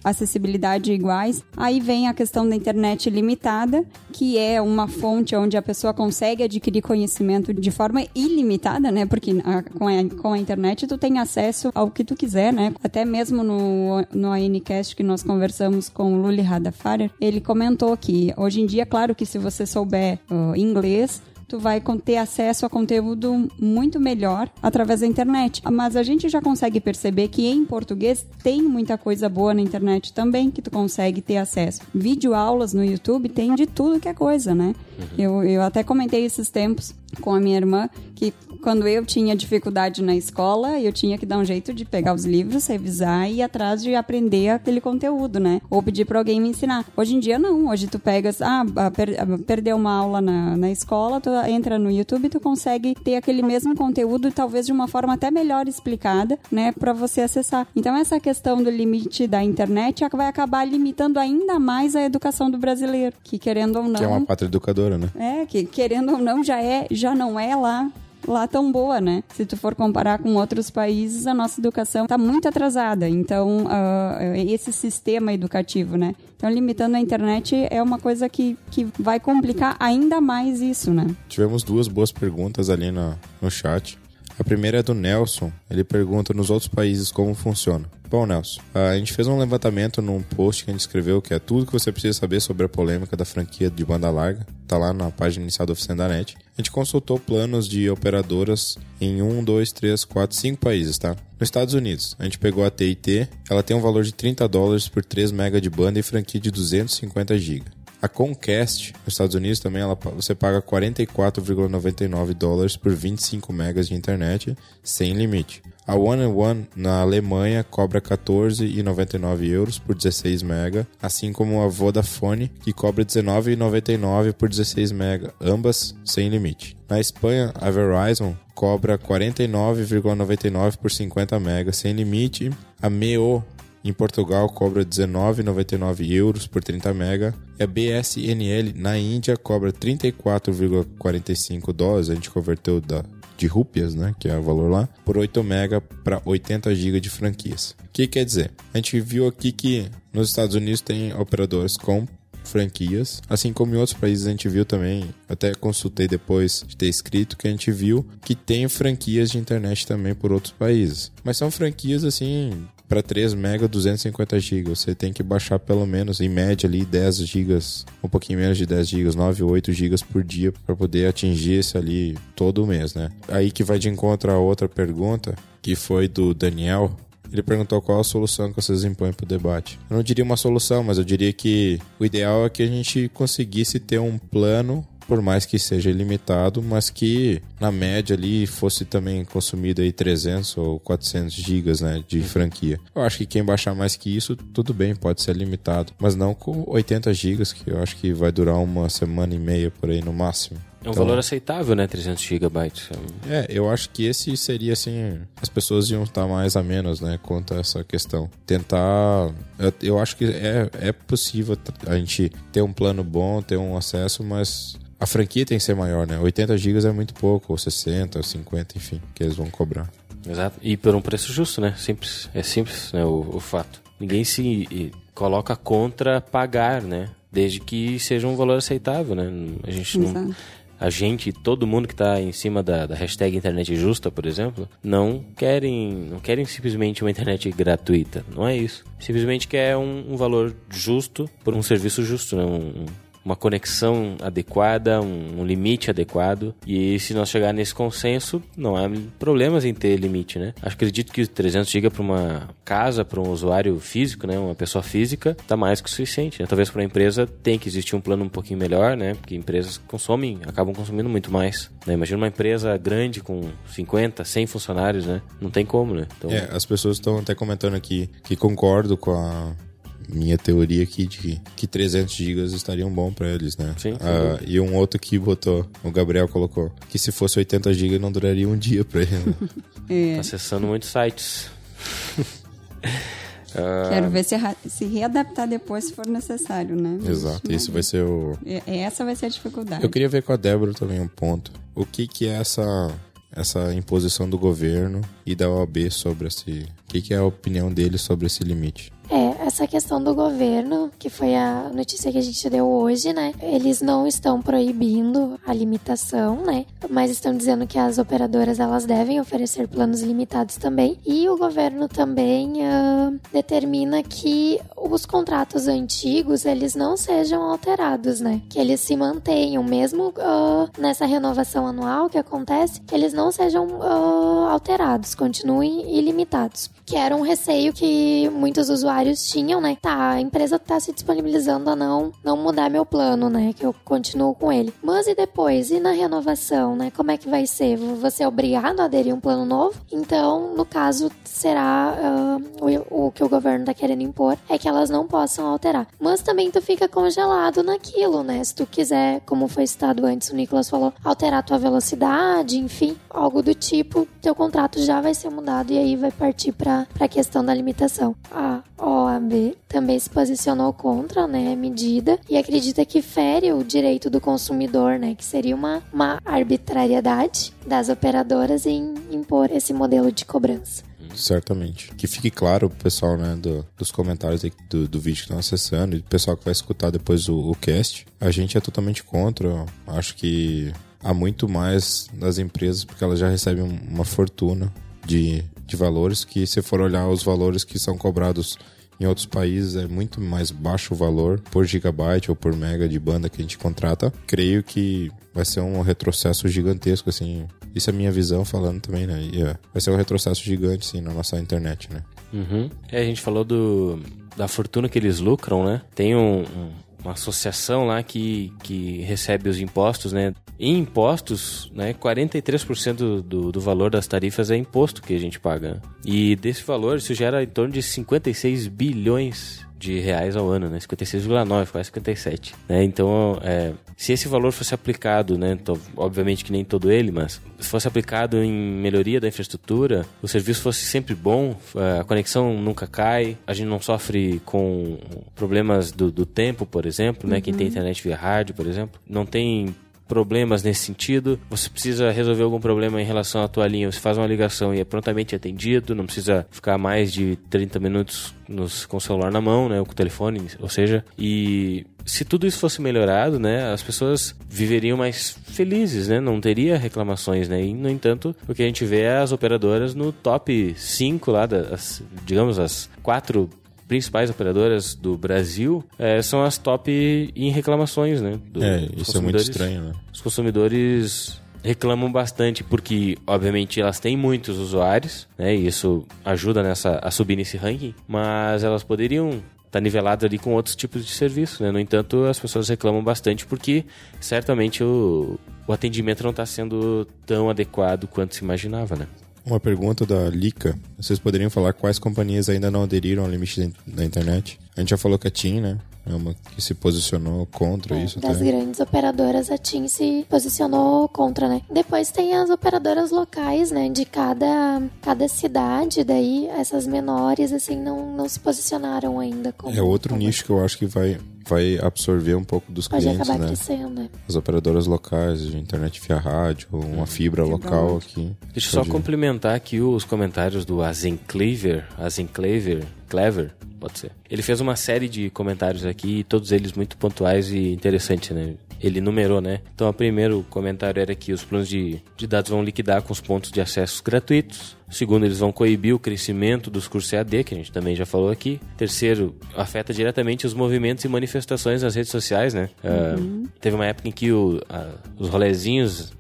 acessibilidade iguais. Aí vem a questão da internet limitada, que é uma fonte onde a pessoa consegue adquirir conhecimento de forma ilimitada, né? Porque a, com, a, com a internet tu tem acesso ao que tu quiser, né? Até mesmo no, no ANCast que nós conversamos com o Luli Hadafarer, ele comentou que hoje em dia, claro que se você souber uh, inglês, inglês, tu vai ter acesso a conteúdo muito melhor através da internet. Mas a gente já consegue perceber que em português tem muita coisa boa na internet também que tu consegue ter acesso. Vídeo aulas no YouTube tem de tudo que é coisa, né? Uhum. Eu, eu até comentei esses tempos com a minha irmã que quando eu tinha dificuldade na escola, eu tinha que dar um jeito de pegar os livros, revisar e ir atrás de aprender aquele conteúdo, né? Ou pedir para alguém me ensinar. Hoje em dia, não. Hoje tu pegas, ah, per, perdeu uma aula na, na escola, tu entra no YouTube e tu consegue ter aquele mesmo conteúdo, talvez de uma forma até melhor explicada, né? Para você acessar. Então, essa questão do limite da internet vai acabar limitando ainda mais a educação do brasileiro, que querendo ou não. Que é uma pátria educadora, né? É, que querendo ou não já é, já não é lá lá tão boa, né? Se tu for comparar com outros países, a nossa educação está muito atrasada. Então, uh, esse sistema educativo, né? Então, limitando a internet é uma coisa que, que vai complicar ainda mais isso, né? Tivemos duas boas perguntas ali no, no chat. A primeira é do Nelson. Ele pergunta nos outros países como funciona. Bom, Nelson, a gente fez um levantamento num post que a gente escreveu que é tudo que você precisa saber sobre a polêmica da franquia de banda larga. Tá lá na página inicial da Oficina da NET. A gente consultou planos de operadoras em 1, 2, 3, 4, 5 países, tá? Nos Estados Unidos, a gente pegou a TIT, ela tem um valor de 30 dólares por 3 MB de banda e franquia de 250 GB. A Comcast, nos Estados Unidos também, ela, você paga 44,99 dólares por 25 megas de internet sem limite. A One One na Alemanha cobra 14,99 euros por 16 mega, assim como a Vodafone que cobra 19,99 por 16 mega, ambas sem limite. Na Espanha, a Verizon cobra 49,99 por 50 mega sem limite. A Meo em Portugal cobra 19,99 euros por 30 mega. E a BSNL na Índia cobra 34,45 dólares. A gente converteu da de rúpias, né, que é o valor lá, por 8 mega para 80 GB de franquias. O que quer dizer? A gente viu aqui que nos Estados Unidos tem operadores com franquias, assim como em outros países a gente viu também, até consultei depois de ter escrito que a gente viu que tem franquias de internet também por outros países. Mas são franquias assim para 3 mega 250 GB. Você tem que baixar pelo menos, em média, ali 10 GB, um pouquinho menos de 10 GB, 9 ou 8 GB por dia para poder atingir esse ali todo mês, né? Aí que vai de encontro a outra pergunta, que foi do Daniel, ele perguntou qual a solução que vocês impõem para o debate. Eu não diria uma solução, mas eu diria que o ideal é que a gente conseguisse ter um plano por mais que seja ilimitado, mas que na média ali fosse também consumido aí 300 ou 400 gigas, né, de franquia. Eu acho que quem baixar mais que isso, tudo bem, pode ser limitado, mas não com 80 gigas, que eu acho que vai durar uma semana e meia por aí no máximo. É um então, valor aceitável, né? 300 gigabytes. É, eu acho que esse seria assim. As pessoas iam estar mais a menos, né? Quanto a essa questão. Tentar. Eu, eu acho que é, é possível a gente ter um plano bom, ter um acesso, mas a franquia tem que ser maior, né? 80 GB é muito pouco, ou 60, ou 50, enfim, que eles vão cobrar. Exato. E por um preço justo, né? Simples. É simples, né? O, o fato. Ninguém se coloca contra pagar, né? Desde que seja um valor aceitável, né? A gente Exato. não a gente, todo mundo que está em cima da, da, hashtag internet justa, por exemplo, não querem, não querem simplesmente uma internet gratuita. Não é isso. Simplesmente quer um, um valor justo por um serviço justo, né? Um, uma conexão adequada, um, limite adequado. E se nós chegar nesse consenso, não há problemas em ter limite, né? Acredito que 300 GB para uma casa, para um usuário físico, né, uma pessoa física, tá mais que o suficiente. Né? Talvez para uma empresa tem que existir um plano um pouquinho melhor, né? Porque empresas consomem, acabam consumindo muito mais. Né? Imagina uma empresa grande com 50, 100 funcionários, né? Não tem como, né? Então... É, as pessoas estão até comentando aqui que concordo com a minha teoria aqui de que 300 gigas estariam bom para eles, né? Sim, ah, e um outro que botou, o Gabriel colocou, que se fosse 80 gigas não duraria um dia para ele. é. Tá acessando muitos sites. Quero ver se, se readaptar depois se for necessário, né? Exato, isso vai ser o... Essa vai ser a dificuldade. Eu queria ver com a Débora também um ponto. O que que é essa essa imposição do governo e da OAB sobre esse... O que que é a opinião deles sobre esse limite? É, essa questão do governo, que foi a notícia que a gente deu hoje, né? Eles não estão proibindo a limitação, né? Mas estão dizendo que as operadoras elas devem oferecer planos limitados também. E o governo também uh, determina que os contratos antigos eles não sejam alterados, né? Que eles se mantenham, mesmo uh, nessa renovação anual que acontece, que eles não sejam uh, alterados, continuem ilimitados. Que era um receio que muitos usuários usuários tinham, né? Tá, a empresa tá se disponibilizando a não, não mudar meu plano, né? Que eu continuo com ele. Mas e depois? E na renovação, né? Como é que vai ser? Você é obrigado a aderir um plano novo? Então, no caso, será uh, o, o, que o governo tá querendo impor é que elas não possam alterar. Mas também tu fica congelado naquilo, né? Se tu quiser, como foi citado antes, o Nicolas falou, alterar tua velocidade, enfim, algo do tipo, teu contrato já vai ser mudado e aí vai partir para a questão da limitação. A OAB também se posicionou contra né, a medida e acredita que fere o direito do consumidor, né, que seria uma, uma arbitrariedade das operadoras em impor esse modelo de cobrança. Certamente. Que fique claro pro pessoal, né, do, dos comentários do, do vídeo que estão acessando e do pessoal que vai escutar depois o, o cast. A gente é totalmente contra. Acho que há muito mais das empresas, porque elas já recebem uma fortuna de, de valores, que se for olhar os valores que são cobrados em outros países é muito mais baixo o valor por gigabyte ou por mega de banda que a gente contrata. Creio que vai ser um retrocesso gigantesco, assim. Isso é minha visão falando também, né? É, vai ser um retrocesso gigante, sim, na nossa internet, né? Uhum. É, a gente falou do, da fortuna que eles lucram, né? Tem um, um uma associação lá que, que recebe os impostos, né? Em impostos, né, 43% do, do valor das tarifas é imposto que a gente paga. E desse valor, isso gera em torno de 56 bilhões de reais ao ano, né? 56,9, quase 57. Né? Então, é, se esse valor fosse aplicado, né? Então, obviamente que nem todo ele, mas se fosse aplicado em melhoria da infraestrutura, o serviço fosse sempre bom, a conexão nunca cai, a gente não sofre com problemas do, do tempo, por exemplo, né? Uhum. Quem tem uhum. internet via rádio, por exemplo, não tem problemas nesse sentido. Você precisa resolver algum problema em relação à tua linha, você faz uma ligação e é prontamente atendido, não precisa ficar mais de 30 minutos nos, com o celular na mão, né, ou com o telefone, ou seja, e se tudo isso fosse melhorado, né, as pessoas viveriam mais felizes, né, não teria reclamações, né, e no entanto, o que a gente vê é as operadoras no top 5 lá, das, digamos, as quatro principais operadoras do Brasil é, são as top em reclamações, né? Do, é, isso é muito estranho, né? Os consumidores reclamam bastante porque, obviamente, elas têm muitos usuários, né? E isso ajuda nessa a subir nesse ranking, mas elas poderiam estar tá niveladas ali com outros tipos de serviço, né? No entanto, as pessoas reclamam bastante porque certamente o, o atendimento não está sendo tão adequado quanto se imaginava, né? Uma pergunta da Lica. Vocês poderiam falar quais companhias ainda não aderiram ao limite da internet? A gente já falou que a TIM, né? É uma que se posicionou contra é, isso. Das até. grandes operadoras, a TIM se posicionou contra, né? Depois tem as operadoras locais, né? De cada, cada cidade, daí essas menores, assim, não, não se posicionaram ainda. Como, é outro como... nicho que eu acho que vai vai absorver um pouco dos Pode clientes, acabar né? crescendo. As operadoras locais de internet via rádio, uma fibra local aqui. Deixa eu só complementar aqui os comentários do Azenclaver, Azenclaver, Clever, pode ser. Ele fez uma série de comentários aqui, todos eles muito pontuais e interessantes, né? Ele numerou, né? Então, o primeiro comentário era que os planos de, de dados vão liquidar com os pontos de acesso gratuitos. Segundo, eles vão coibir o crescimento dos cursos EAD, que a gente também já falou aqui. Terceiro, afeta diretamente os movimentos e manifestações nas redes sociais, né? Uhum. Uh, teve uma época em que o, a, os rolezinhos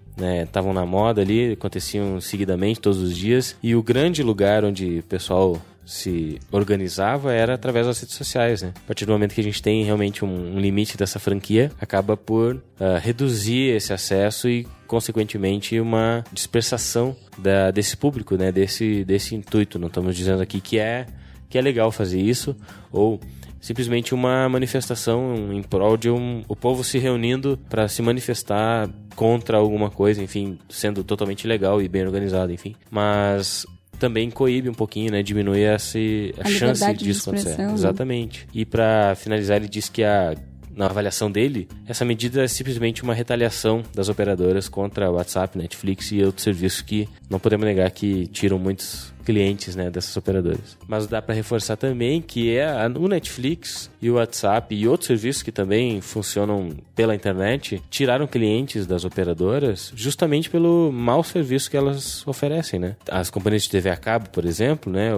estavam né, na moda ali, aconteciam seguidamente todos os dias. E o grande lugar onde o pessoal se organizava era através das redes sociais, né? A partir do momento que a gente tem realmente um, um limite dessa franquia, acaba por uh, reduzir esse acesso e consequentemente uma dispersação da, desse público, né? Desse, desse intuito. Não estamos dizendo aqui que é que é legal fazer isso ou simplesmente uma manifestação em prol de um, o povo se reunindo para se manifestar contra alguma coisa, enfim, sendo totalmente legal e bem organizado, enfim. Mas também coíbe um pouquinho, né? Diminui essa, a, a chance disso acontecer. Né? Exatamente. E para finalizar, ele diz que a na avaliação dele, essa medida é simplesmente uma retaliação das operadoras contra o WhatsApp, Netflix e outros serviços que não podemos negar que tiram muitos clientes né, dessas operadoras. Mas dá para reforçar também que é o Netflix e o WhatsApp e outros serviços que também funcionam pela internet tiraram clientes das operadoras justamente pelo mau serviço que elas oferecem, né? As companhias de TV a cabo, por exemplo, né?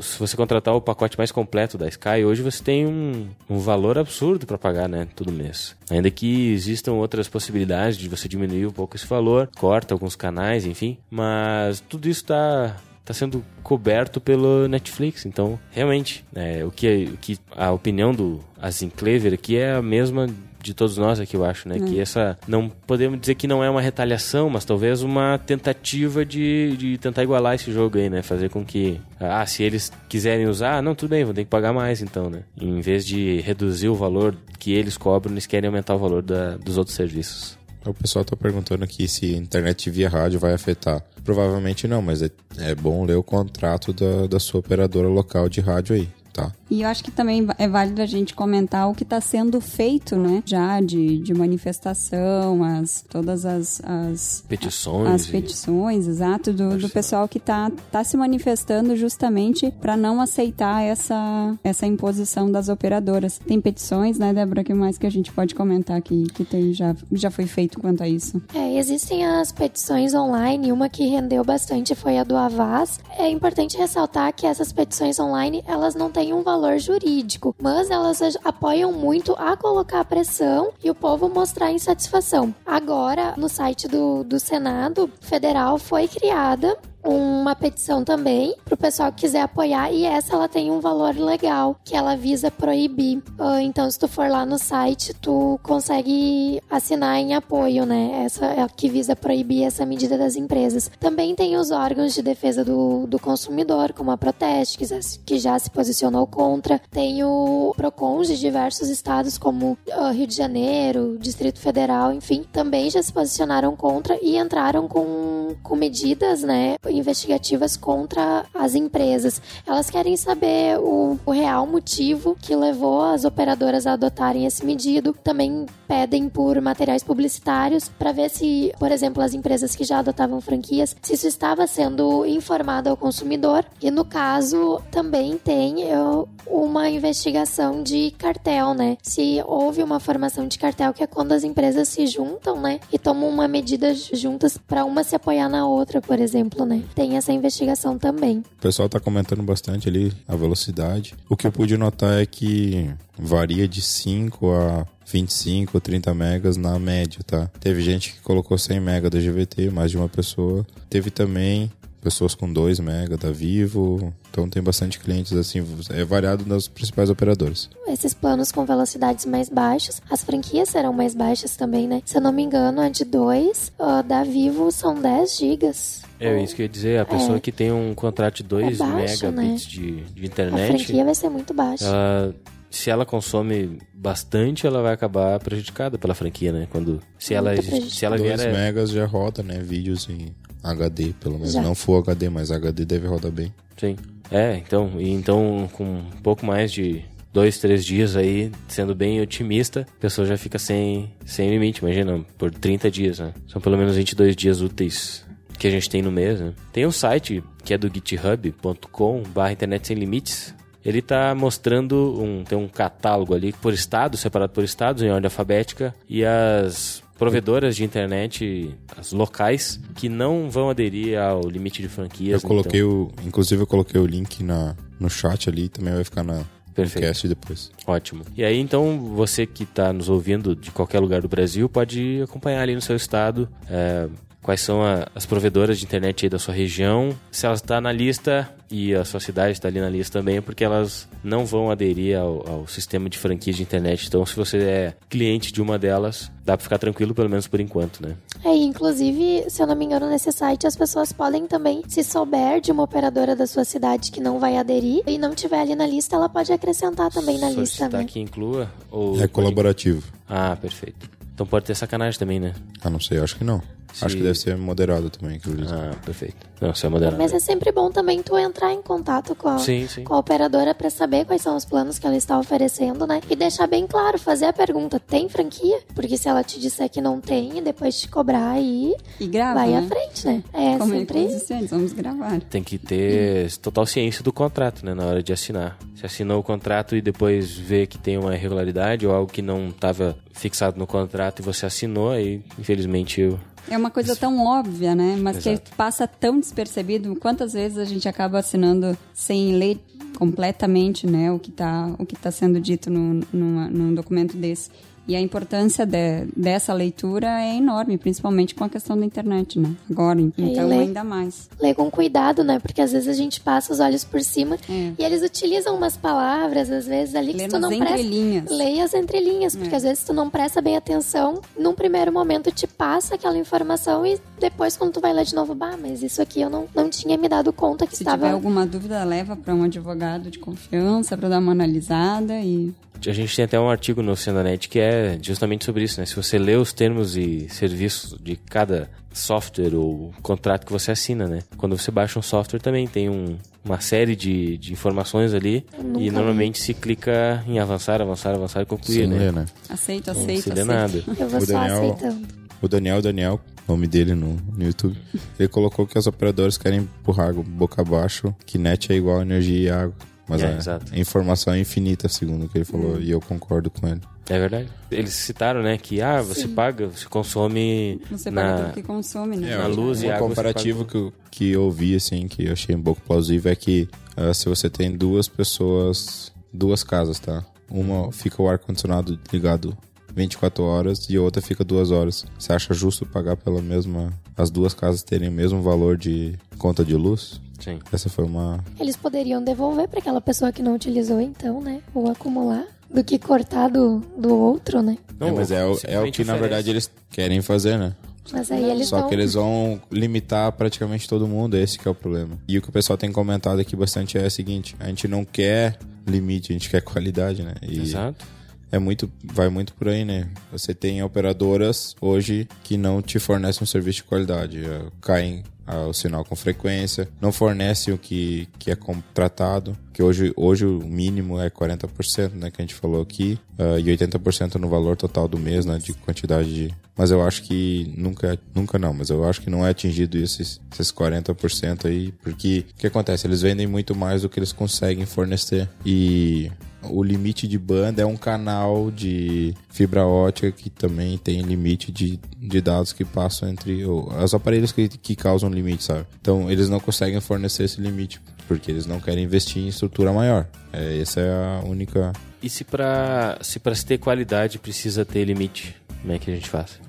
Se você contratar o pacote mais completo da Sky, hoje você tem um, um valor absurdo para pagar, né? Todo mês. Ainda que existam outras possibilidades de você diminuir um pouco esse valor, corta alguns canais, enfim. Mas tudo isso está está sendo coberto pelo Netflix. Então, realmente, é, o, que, o que a opinião do Azim Clever aqui é a mesma de todos nós aqui, eu acho, né? Que essa. Não podemos dizer que não é uma retaliação, mas talvez uma tentativa de, de tentar igualar esse jogo aí, né? Fazer com que. Ah, se eles quiserem usar, não, tudo bem, vão ter que pagar mais então, né? Em vez de reduzir o valor que eles cobram, eles querem aumentar o valor da, dos outros serviços. O pessoal está perguntando aqui se internet via rádio vai afetar. Provavelmente não, mas é, é bom ler o contrato da, da sua operadora local de rádio aí tá? E eu acho que também é válido a gente comentar o que está sendo feito, né? Já de, de manifestação, as, todas as, as petições. As petições, exato, do, do pessoal que está tá se manifestando justamente para não aceitar essa, essa imposição das operadoras. Tem petições, né, Débora, que mais que a gente pode comentar aqui que tem, já, já foi feito quanto a isso? É, existem as petições online, uma que rendeu bastante foi a do Avaz. É importante ressaltar que essas petições online, elas não têm um valor jurídico, mas elas apoiam muito a colocar pressão e o povo mostrar insatisfação. Agora, no site do, do Senado Federal foi criada uma petição também para o pessoal que quiser apoiar e essa ela tem um valor legal que ela visa proibir. Uh, então, se tu for lá no site, tu consegue assinar em apoio, né? Essa é a que visa proibir essa medida das empresas. Também tem os órgãos de defesa do, do consumidor, como a Proteste, que já, se posicionou contra. Tem o Procon de diversos estados, como uh, Rio de Janeiro, Distrito Federal, enfim, também já se posicionaram contra e entraram com com medidas, né, investigativas contra as empresas. Elas querem saber o, o real motivo que levou as operadoras a adotarem esse medido. Também pedem por materiais publicitários para ver se, por exemplo, as empresas que já adotavam franquias, se isso estava sendo informado ao consumidor. E no caso, também tem eu, uma investigação de cartel, né? Se houve uma formação de cartel, que é quando as empresas se juntam, né? E tomam uma medida juntas para uma se apoiar na outra, por exemplo, né? Tem essa investigação também. O pessoal tá comentando bastante ali a velocidade. O que eu pude notar é que varia de 5 a 25 ou 30 megas na média, tá? Teve gente que colocou 100 mega da GVT, mais de uma pessoa. Teve também pessoas com 2 mega da Vivo. Então tem bastante clientes assim, é variado nas principais operadoras. Esses planos com velocidades mais baixas, as franquias serão mais baixas também, né? Se eu não me engano, a de 2 uh, da Vivo são 10 gigas. É isso que eu ia dizer, a pessoa é. que tem um contrato de 2 é megabits né? de, de internet. A franquia vai ser muito baixa. Ela se ela consome bastante, ela vai acabar prejudicada pela franquia, né? Quando se ela se ela vier 2 é megas já roda, né, vídeos em HD, pelo menos já. não Full HD, mas HD deve rodar bem. Sim. É, então, e então com um pouco mais de dois, três dias aí, sendo bem otimista, a pessoa já fica sem, sem limite, imagina, por 30 dias, né? São pelo menos 22 dias úteis que a gente tem no mês, né? Tem um site que é do github.com barra internet sem limites, ele está mostrando um tem um catálogo ali por estado, separado por estados em ordem alfabética e as provedoras de internet, as locais que não vão aderir ao limite de franquias. Eu coloquei então... o, inclusive eu coloquei o link na no chat ali, também vai ficar na Perfeito. podcast depois. Ótimo. E aí então você que está nos ouvindo de qualquer lugar do Brasil pode acompanhar ali no seu estado. É, quais são a, as provedoras de internet aí da sua região. Se ela está na lista e a sua cidade está ali na lista também, é porque elas não vão aderir ao, ao, sistema de franquias de internet. Então, se você é cliente de uma delas, dá para ficar tranquilo, pelo menos por enquanto, né? É, inclusive, se eu não me engano, nesse site as pessoas podem também, se souber de uma operadora da sua cidade que não vai aderir e não tiver ali na lista, ela pode acrescentar também na lista, né? que inclua ou... É colaborativo. Ah, perfeito. Então pode ter sacanagem também, né? Ah, não sei, acho que não. Se... Acho que deve ser moderado também, Ah, perfeito. Não, se é moderado. Mas é sempre bom também tu entrar em contato com a, sim, sim. Com a operadora para saber quais são os planos que ela está oferecendo, né? E deixar bem claro, fazer a pergunta, tem franquia? Porque se ela te disser que não tem, depois te cobrar aí, e grava, vai né? à frente, né? É Como sempre... É vamos gravar. Tem que ter total ciência do contrato, né? Na hora de assinar. Se assinou o contrato e depois vê que tem uma irregularidade ou algo que não estava fixado no contrato e você assinou, aí infelizmente eu é uma coisa tão óbvia, né? Mas Exato. que passa tão despercebido. Quantas vezes a gente acaba assinando sem ler completamente, né, o que está o que tá sendo dito no, numa, num documento desse. E a importância de, dessa leitura é enorme, principalmente com a questão da internet, né? Agora, então lê, ainda mais. Lê com cuidado, né? Porque às vezes a gente passa os olhos por cima é. e eles utilizam umas palavras, às vezes, ali que lê tu não entrelinhas. presta. Leia as entrelinhas, porque é. às vezes tu não presta bem atenção. Num primeiro momento te passa aquela informação e depois, quando tu vai ler de novo, bah, mas isso aqui eu não, não tinha me dado conta que Se estava. Se tiver alguma dúvida, leva para um advogado de confiança para dar uma analisada e a gente tem até um artigo no Sendanet que é justamente sobre isso, né? Se você lê os termos e serviços de cada software ou contrato que você assina, né? Quando você baixa um software também tem um, uma série de, de informações ali e normalmente vi. se clica em avançar, avançar, avançar e concluir, Sim, né? né? Aceito, aceito, Não se lê nada. Eu vou o Daniel, aceitando. O Daniel, Daniel, nome dele no, no YouTube, ele colocou que os operadores querem empurrar boca abaixo que net é igual energia e água. Mas é, a, a informação é infinita, segundo o que ele falou, hum. e eu concordo com ele. É verdade. Eles citaram, né, que ah, você Sim. paga, você consome você na paga que consome, né? É, na luz um e água. comparativo que eu, que eu vi assim, que eu achei um pouco plausível é que uh, se você tem duas pessoas, duas casas, tá? Uma fica o ar condicionado ligado 24 horas e a outra fica duas horas. Você acha justo pagar pela mesma as duas casas terem o mesmo valor de conta de luz? Sim. Essa foi uma. Eles poderiam devolver para aquela pessoa que não utilizou, então, né? Ou acumular. Do que cortar do, do outro, né? Não, é, mas é, o, é o que, na verdade, eles querem fazer, né? Mas aí eles Só vão... que eles vão limitar praticamente todo mundo, esse que é o problema. E o que o pessoal tem comentado aqui bastante é o seguinte: a gente não quer limite, a gente quer qualidade, né? E Exato. é muito, vai muito por aí, né? Você tem operadoras hoje que não te fornecem um serviço de qualidade, é, caem o sinal com frequência, não fornecem o que, que é contratado, que hoje, hoje o mínimo é 40%, né, que a gente falou aqui, uh, e 80% no valor total do mês, né, de quantidade de... Mas eu acho que nunca, nunca não, mas eu acho que não é atingido esses, esses 40% aí, porque o que acontece? Eles vendem muito mais do que eles conseguem fornecer, e o limite de banda é um canal de fibra ótica que também tem limite de, de dados que passam entre os aparelhos que, que causam limite, sabe? Então eles não conseguem fornecer esse limite porque eles não querem investir em estrutura maior. É, essa é a única. E se para se, pra se ter qualidade precisa ter limite, como é que a gente faz?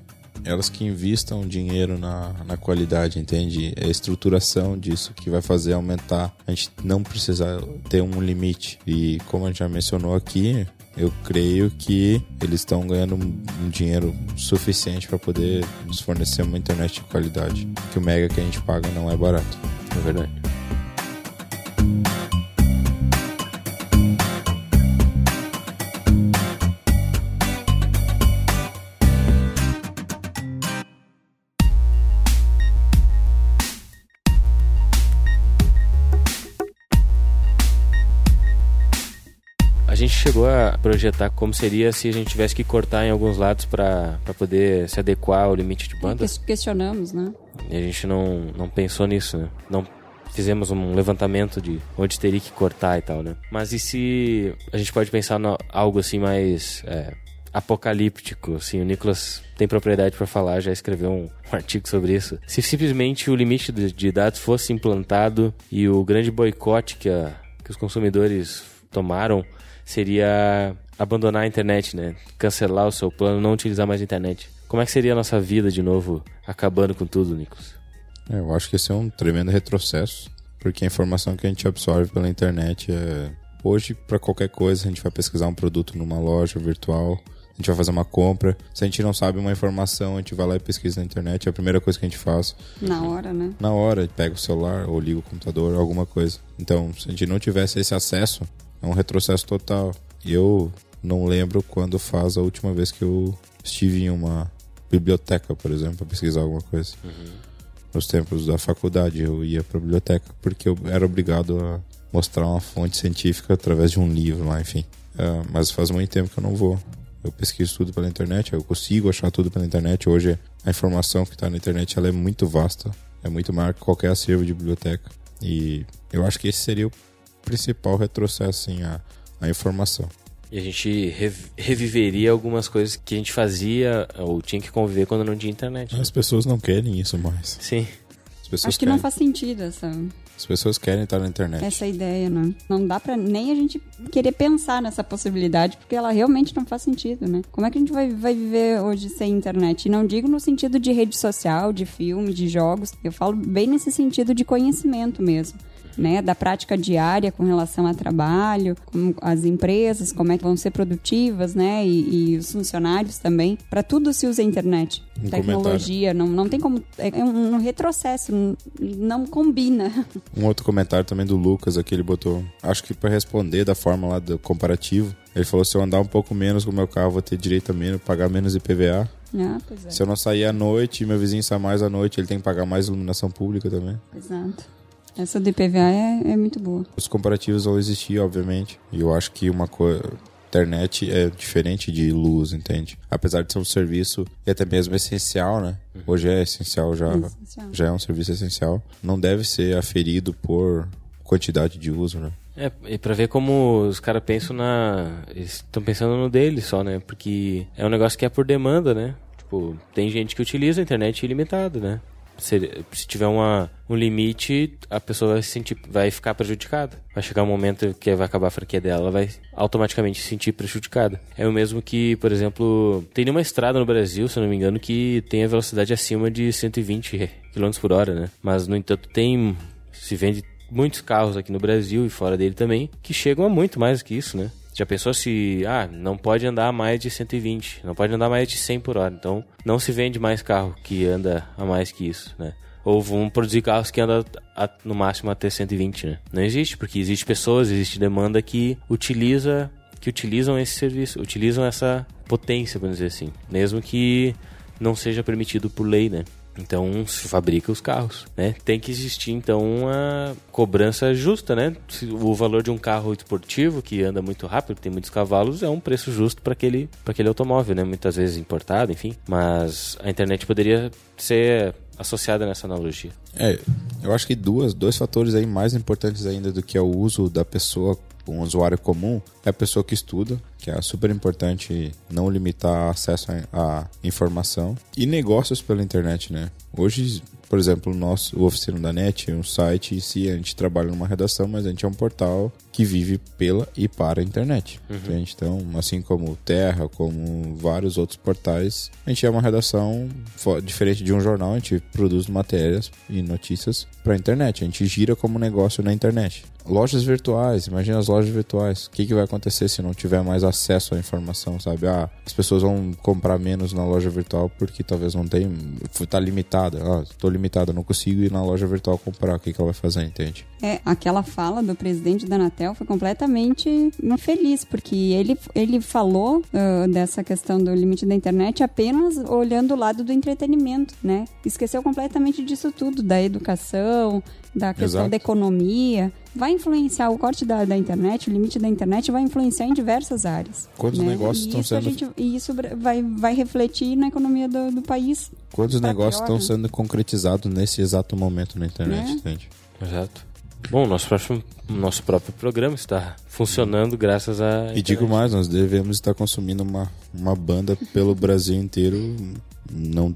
Elas que investam dinheiro na, na qualidade, entende? É a estruturação disso que vai fazer aumentar. A gente não precisa ter um limite. E como a gente já mencionou aqui, eu creio que eles estão ganhando um dinheiro suficiente para poder nos fornecer uma internet de qualidade. Que o mega que a gente paga não é barato. É verdade. Chegou a projetar como seria se a gente tivesse que cortar em alguns lados para poder se adequar ao limite de banda? questionamos, né? E a gente não, não pensou nisso, né? Não fizemos um levantamento de onde teria que cortar e tal, né? Mas e se a gente pode pensar em algo assim mais é, apocalíptico, assim, o Nicolas tem propriedade para falar, já escreveu um, um, artigo sobre isso. Se simplesmente o limite de, de dados fosse implantado e o grande boicote que, a, que os consumidores tomaram seria abandonar a internet, né? Cancelar o seu plano, não utilizar mais a internet. Como é que seria a nossa vida de novo, acabando com tudo, Nicolas? É, eu acho que esse é um tremendo retrocesso, porque a informação que a gente absorve pela internet é. Hoje, para qualquer coisa, a gente vai pesquisar um produto numa loja virtual, a gente vai fazer uma compra. Se a gente não sabe uma informação, a gente vai lá e pesquisa na internet, é a primeira coisa que a gente faz. Na hora, né? Na hora, pega o celular ou liga o computador, alguma coisa. Então, se a gente não tivesse esse acesso, é um retrocesso total. Eu não lembro quando faz a última vez que eu estive em uma biblioteca, por exemplo, para pesquisar alguma coisa. Uhum. Nos tempos da faculdade, eu ia para a biblioteca porque eu era obrigado a mostrar uma fonte científica através de um livro lá, enfim. Uh, mas faz muito tempo que eu não vou. Eu pesquiso tudo pela internet, eu consigo achar tudo pela internet. Hoje a informação que está na internet ela é muito vasta, é muito maior que qualquer acervo de biblioteca. E eu acho que esse seria o principal retrocesso assim, a, a informação. E a gente reviveria algumas coisas que a gente fazia ou tinha que conviver quando não tinha internet. Né? As pessoas não querem isso mais. Sim. Acho que querem. não faz sentido essa. As pessoas querem estar na internet. Essa ideia, né? Não dá pra nem a gente querer pensar nessa possibilidade, porque ela realmente não faz sentido, né? Como é que a gente vai, vai viver hoje sem internet? E não digo no sentido de rede social, de filme, de jogos. Eu falo bem nesse sentido de conhecimento mesmo né, da prática diária com relação ao trabalho, com as empresas, como é que vão ser produtivas, né, e, e os funcionários também. Para tudo se usa a internet. Um Tecnologia, não, não tem como. É, é um retrocesso, não, não combina. Um outro comentário também do Lucas aqui, ele botou. Acho que para responder da forma lá do comparativo, ele falou: se eu andar um pouco menos com o meu carro, vou ter direito a menos, pagar menos IPVA. Ah, é. Se eu não sair à noite e meu vizinho sai mais à noite, ele tem que pagar mais iluminação pública também. Exato. Essa do IPVA é, é muito boa. Os comparativos vão existir, obviamente. E eu acho que uma coisa internet é diferente de luz, entende? Apesar de ser um serviço e até mesmo essencial, né? Uhum. Hoje é essencial já, é essencial. já é um serviço essencial. Não deve ser aferido por quantidade de uso, né? É, e pra ver como os caras pensam na. estão pensando no dele só, né? Porque é um negócio que é por demanda, né? Tipo, tem gente que utiliza a internet ilimitado, né? Se, se tiver uma, um limite, a pessoa vai, se sentir, vai ficar prejudicada. Vai chegar um momento que vai acabar a franquia dela, ela vai automaticamente se sentir prejudicada. É o mesmo que, por exemplo, tem uma estrada no Brasil, se eu não me engano, que tem a velocidade acima de 120 km por hora, né? Mas, no entanto, tem. Se vende muitos carros aqui no Brasil e fora dele também que chegam a muito mais que isso, né? Já pensou se, ah, não pode andar mais de 120, não pode andar mais de 100 por hora. Então, não se vende mais carro que anda a mais que isso, né? Ou vão produzir carros que andam a, no máximo até 120, né? Não existe, porque existe pessoas, existe demanda que utiliza que utilizam esse serviço, utilizam essa potência, vamos dizer assim, mesmo que não seja permitido por lei, né? Então se fabrica os carros, né? Tem que existir então uma cobrança justa, né? O valor de um carro esportivo que anda muito rápido, tem muitos cavalos, é um preço justo para aquele, aquele automóvel, né? Muitas vezes importado, enfim. Mas a internet poderia ser associada nessa analogia. É, eu acho que duas, dois fatores aí mais importantes ainda do que é o uso da pessoa um usuário comum é a pessoa que estuda, que é super importante não limitar acesso à informação e negócios pela internet, né? Hoje por exemplo, o nosso o Oficina da Net é um site em si, a gente trabalha numa redação, mas a gente é um portal que vive pela e para a internet. Uhum. Então, assim como Terra, como vários outros portais, a gente é uma redação diferente de um jornal, a gente produz matérias e notícias para a internet. A gente gira como negócio na internet. Lojas virtuais, imagina as lojas virtuais. O que, que vai acontecer se não tiver mais acesso à informação, sabe? Ah, as pessoas vão comprar menos na loja virtual porque talvez não tem, tá limitada. Ah, tô limitada, não consigo ir na loja virtual comprar. O que, que ela vai fazer, entende? É, aquela fala do presidente da Anatel foi completamente infeliz, porque ele, ele falou uh, dessa questão do limite da internet apenas olhando o lado do entretenimento, né? Esqueceu completamente disso tudo, da educação, da questão Exato. da economia, vai influenciar o corte da, da internet, o limite da internet vai influenciar em diversas áreas. Quantos né? negócios estão sendo... Gente, e isso vai, vai refletir na economia do, do país. Quantos negócios estão sendo concretizados nesse exato momento na internet, né? entende? Exato. Bom, nosso, próximo, nosso próprio programa está funcionando graças a. E digo mais, nós devemos estar consumindo uma, uma banda pelo Brasil inteiro, não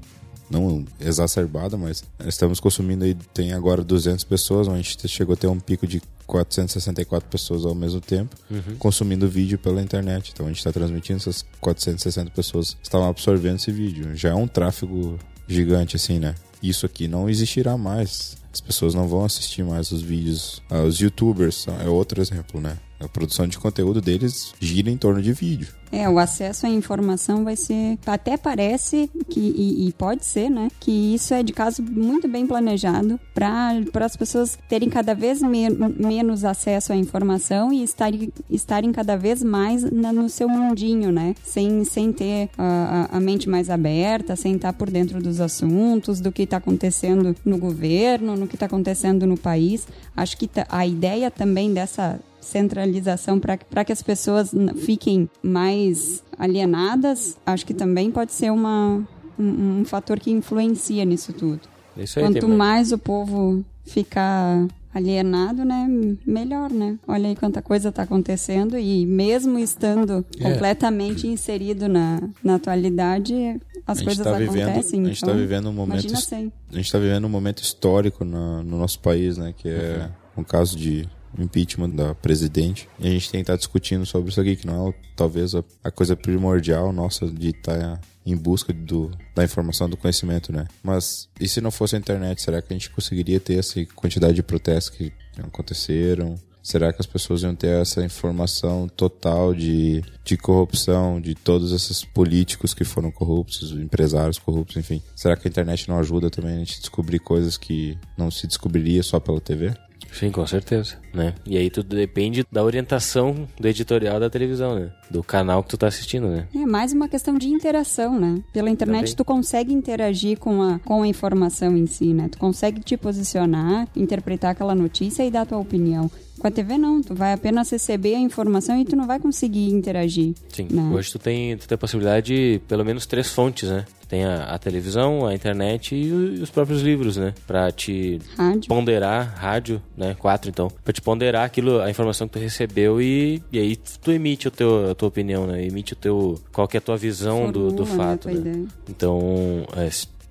não exacerbada, mas estamos consumindo aí, tem agora 200 pessoas, a gente chegou a ter um pico de 464 pessoas ao mesmo tempo uhum. consumindo vídeo pela internet. Então a gente está transmitindo essas 460 pessoas estavam absorvendo esse vídeo. Já é um tráfego gigante assim, né? Isso aqui não existirá mais. As pessoas não vão assistir mais os vídeos. Ah, os youtubers é outro exemplo, né? A produção de conteúdo deles gira em torno de vídeo. É, o acesso à informação vai ser. Até parece que, e, e pode ser, né? Que isso é de caso muito bem planejado para as pessoas terem cada vez me, menos acesso à informação e estarem, estarem cada vez mais na, no seu mundinho, né? Sem, sem ter a, a mente mais aberta, sem estar por dentro dos assuntos, do que está acontecendo no governo, no que está acontecendo no país. Acho que a ideia também dessa centralização para que as pessoas fiquem mais alienadas, acho que também pode ser uma, um, um fator que influencia nisso tudo. Isso aí Quanto mais o povo ficar alienado, né, melhor, né? Olha aí quanta coisa está acontecendo e mesmo estando é. completamente inserido na, na atualidade, as coisas tá acontecem. a gente está então, vivendo um momento, a gente está vivendo um momento histórico no, no nosso país, né, que é uhum. um caso de impeachment da presidente. E a gente tem que estar discutindo sobre isso aqui, que não é talvez a, a coisa primordial nossa de estar em busca do, da informação, do conhecimento, né? Mas e se não fosse a internet, será que a gente conseguiria ter essa quantidade de protestos que aconteceram? Será que as pessoas iam ter essa informação total de, de corrupção, de todos esses políticos que foram corruptos, empresários corruptos, enfim? Será que a internet não ajuda também a gente descobrir coisas que não se descobriria só pela TV? Sim, com certeza, né? E aí tudo depende da orientação do editorial da televisão, né? Do canal que tu tá assistindo, né? É mais uma questão de interação, né? Pela internet Também. tu consegue interagir com a, com a informação em si, né? Tu consegue te posicionar, interpretar aquela notícia e dar a tua opinião. Com a TV não, tu vai apenas receber a informação e tu não vai conseguir interagir. Sim, né? hoje tu tem, tu tem a possibilidade de pelo menos três fontes, né? Tem a, a, televisão, a internet e, o, e, os próprios livros, né? Pra te rádio. ponderar, rádio, né? Quatro, então. Pra te ponderar aquilo, a informação que tu recebeu e, e aí tu emite o teu, a tua opinião, né? Emite o teu... Qual que é a tua visão Formula, do, do fato, né? Então, é,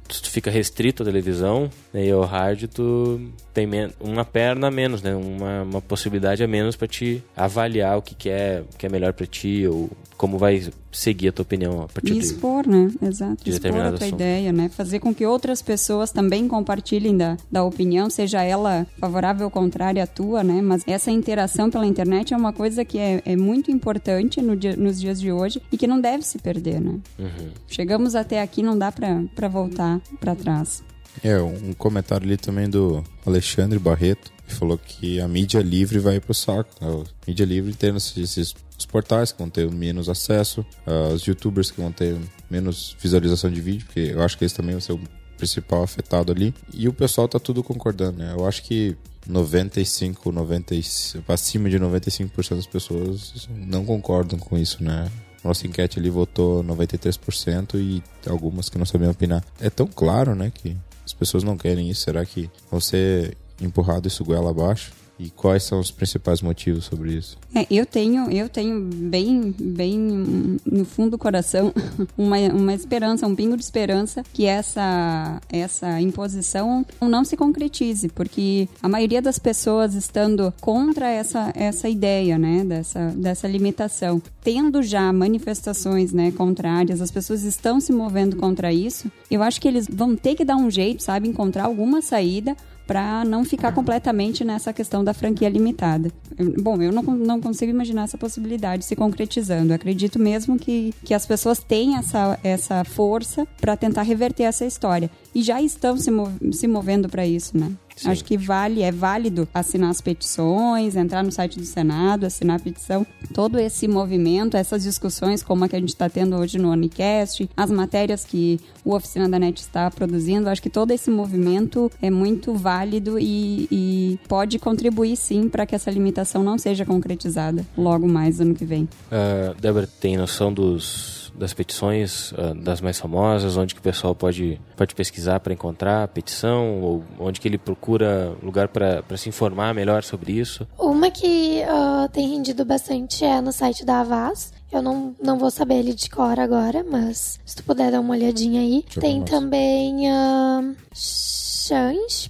se tu fica restrito à televisão né, e ao rádio, tu tem uma perna a menos, né? Uma, uma possibilidade a menos para te avaliar o que, que, é, que é melhor para ti ou como vai seguir a tua opinião a partir e expor, né? Exato. De expor a tua ideia, né? Fazer com que outras pessoas também compartilhem da, da opinião, seja ela favorável ou contrária à tua, né? Mas essa interação pela internet é uma coisa que é, é muito importante no dia, nos dias de hoje e que não deve se perder, né? Uhum. Chegamos até aqui, não dá para voltar para trás. É, um comentário ali também do Alexandre Barreto, que falou que a mídia livre vai pro saco. A mídia livre tendo esses os portais que vão ter menos acesso, uh, os youtubers que vão ter menos visualização de vídeo, porque eu acho que eles também vão ser o principal afetado ali. E o pessoal tá tudo concordando, né? Eu acho que 95, 90, acima de 95% das pessoas não concordam com isso, né? Nossa enquete ali votou 93% e algumas que não sabiam opinar. É tão claro, né, que as pessoas não querem isso. Será que vão ser empurrado isso goela abaixo? E quais são os principais motivos sobre isso? É, eu tenho, eu tenho bem, bem no fundo do coração uma, uma esperança, um pingo de esperança que essa, essa imposição não se concretize, porque a maioria das pessoas estando contra essa, essa ideia, né, dessa, dessa limitação, tendo já manifestações, né, contrárias, as pessoas estão se movendo contra isso. Eu acho que eles vão ter que dar um jeito, sabe, encontrar alguma saída para não ficar completamente nessa questão da franquia limitada. Bom, eu não, não consigo imaginar essa possibilidade se concretizando. Eu acredito mesmo que, que as pessoas têm essa, essa força para tentar reverter essa história. E já estão se, mov se movendo para isso, né? Sim. Acho que vale, é válido assinar as petições, entrar no site do Senado, assinar a petição. Todo esse movimento, essas discussões como a que a gente está tendo hoje no Unicast, as matérias que o Oficina da NET está produzindo, acho que todo esse movimento é muito válido e, e pode contribuir sim para que essa limitação não seja concretizada logo mais ano que vem. Uh, Débora, tem noção dos das petições, uh, das mais famosas, onde que o pessoal pode, pode pesquisar para encontrar a petição, ou onde que ele procura lugar para se informar melhor sobre isso? Uma que uh, tem rendido bastante é no site da Avaz. Eu não, não vou saber ele de cor agora, mas se tu puder dar uma olhadinha aí. Tem também uh, chans.org,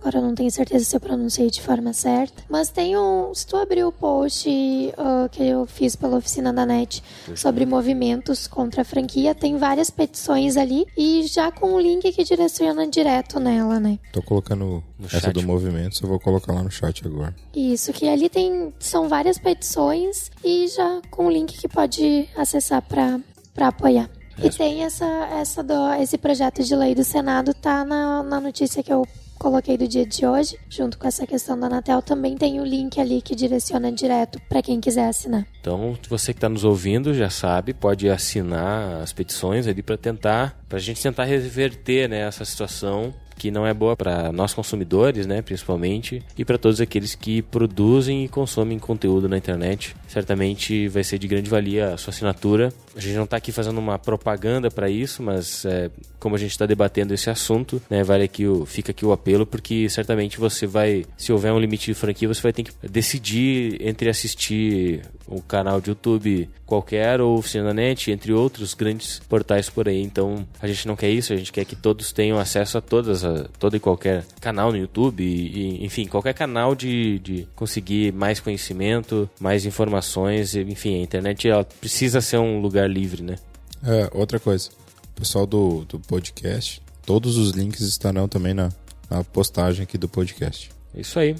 Agora eu não tenho certeza se eu pronunciei de forma certa. Mas tem um. Se tu abrir o post uh, que eu fiz pela oficina da NET sobre movimentos contra a franquia, tem várias petições ali e já com um link que direciona direto nela, né? Tô colocando no essa chat. do movimento, eu vou colocar lá no chat agora. Isso, que ali tem. São várias petições e já com um link que pode acessar para apoiar. E tem essa, essa do, esse projeto de lei do Senado, tá na, na notícia que eu coloquei do dia de hoje, junto com essa questão da Anatel, também tem o link ali que direciona direto para quem quiser assinar. Então, você que está nos ouvindo já sabe, pode assinar as petições ali para tentar, para a gente tentar reverter né, essa situação que não é boa para nós consumidores, né, principalmente, e para todos aqueles que produzem e consomem conteúdo na internet. Certamente vai ser de grande valia a sua assinatura. A gente não está aqui fazendo uma propaganda para isso, mas é, como a gente está debatendo esse assunto, né, vale aqui o, fica aqui o apelo, porque certamente você vai, se houver um limite de franquia, você vai ter que decidir entre assistir um canal de YouTube qualquer ou Oficina Net, entre outros grandes portais por aí. Então a gente não quer isso, a gente quer que todos tenham acesso a todas, a, todo e qualquer canal no YouTube, e, enfim, qualquer canal de, de conseguir mais conhecimento, mais informações, enfim, a internet ela precisa ser um lugar livre, né? É, outra coisa, pessoal do, do podcast, todos os links estarão também na, na postagem aqui do podcast. Isso aí.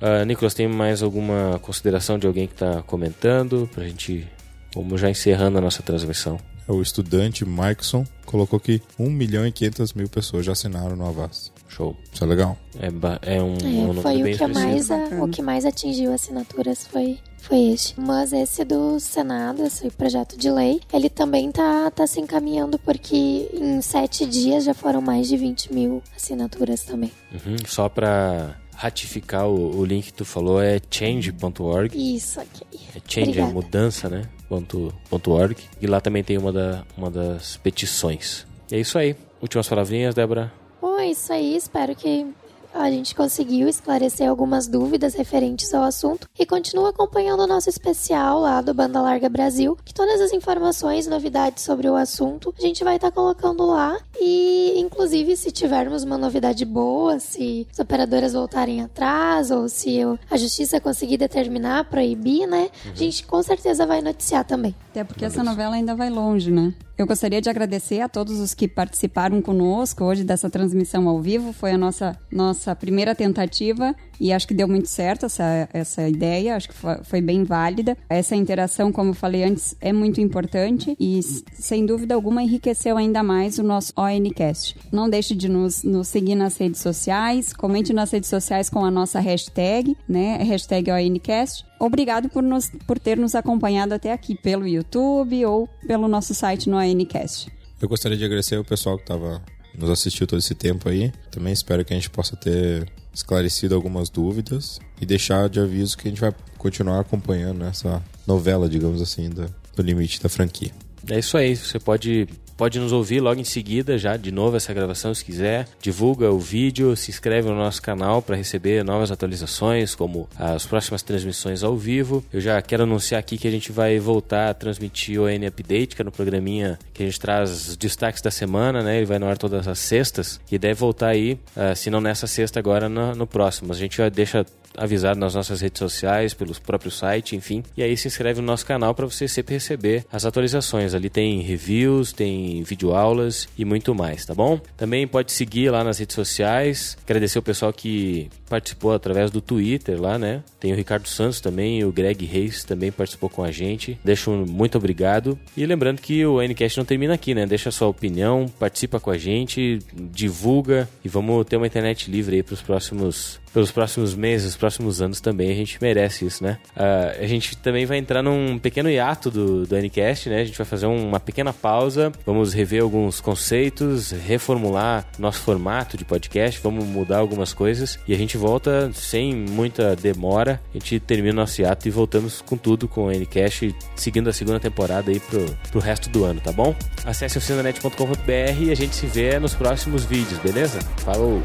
Uh, Nicolas, tem mais alguma consideração de alguém que está comentando? Para a gente, vamos já encerrando a nossa transmissão. É o estudante Mikeson colocou que 1 milhão e 500 mil pessoas já assinaram no Avast. Show. Isso é legal. É, é um, é, um foi o que, mais, a, o que mais atingiu assinaturas foi, foi este. Mas esse do Senado, esse projeto de lei, ele também tá, tá se encaminhando porque em sete dias já foram mais de 20 mil assinaturas também. Uhum, só para ratificar o, o, link que tu falou é change.org. Isso aqui. É change, é Obrigada. é mudança, né? Ponto, ponto .org. E lá também tem uma, da, uma das petições. E é isso aí. Últimas palavrinhas, Débora? Bom, é isso aí. Espero que a gente conseguiu esclarecer algumas dúvidas referentes ao assunto e continua acompanhando o nosso especial lá do Banda Larga Brasil, que todas as informações, novidades sobre o assunto, a gente vai estar tá colocando lá e inclusive se tivermos uma novidade boa, se as operadoras voltarem atrás ou se a justiça conseguir determinar, proibir, né, uhum. a gente com certeza vai noticiar também. Até porque essa novela ainda vai longe, né? Eu gostaria de agradecer a todos os que participaram conosco hoje dessa transmissão ao vivo. Foi a nossa, nossa primeira tentativa e acho que deu muito certo essa, essa ideia, acho que foi, bem válida. Essa interação, como eu falei antes, é muito importante e, sem dúvida alguma, enriqueceu ainda mais o nosso ONCast. Não deixe de nos, nos seguir nas redes sociais, comente nas redes sociais com a nossa hashtag, né? Hashtag ONCast. Obrigado por, nos, por ter nos acompanhado até aqui pelo YouTube ou pelo nosso site no ONCast. Eu gostaria de agradecer ao pessoal que estava nos assistiu todo esse tempo aí. Também espero que a gente possa ter esclarecido algumas dúvidas e deixar de aviso que a gente vai continuar acompanhando essa novela, digamos assim, do, do limite da franquia. É isso aí, você pode pode nos ouvir logo em seguida já de novo essa gravação se quiser. Divulga o vídeo, se inscreve no nosso canal para receber novas atualizações, como as próximas transmissões ao vivo. Eu já quero anunciar aqui que a gente vai voltar a transmitir o N Update, que é no programinha que a gente traz os destaques da semana, né? Ele vai no ar todas as sextas e deve voltar aí, uh, se não nessa sexta agora no, no próximo. A gente já deixa avisado nas nossas redes sociais, pelo próprio site, enfim. E aí se inscreve no nosso canal para você sempre receber as atualizações. Ali tem reviews, tem videoaulas e muito mais, tá bom? Também pode seguir lá nas redes sociais. Agradecer o pessoal que participou através do Twitter lá, né? Tem o Ricardo Santos também, o Greg Reis também participou com a gente. Deixo um muito obrigado. E lembrando que o Ncast não termina aqui, né? Deixa sua opinião, participa com a gente, divulga e vamos ter uma internet livre aí para os próximos pelos próximos meses, próximos anos também. A gente merece isso, né? Uh, a gente também vai entrar num pequeno hiato do, do Ncast, né? A gente vai fazer uma pequena pausa, vamos rever alguns conceitos, reformular nosso formato de podcast, vamos mudar algumas coisas e a gente volta sem muita demora. A gente termina nosso hiato e voltamos com tudo com o Ncast, seguindo a segunda temporada aí pro, pro resto do ano, tá bom? Acesse oficinanet.com.br e a gente se vê nos próximos vídeos, beleza? Falou!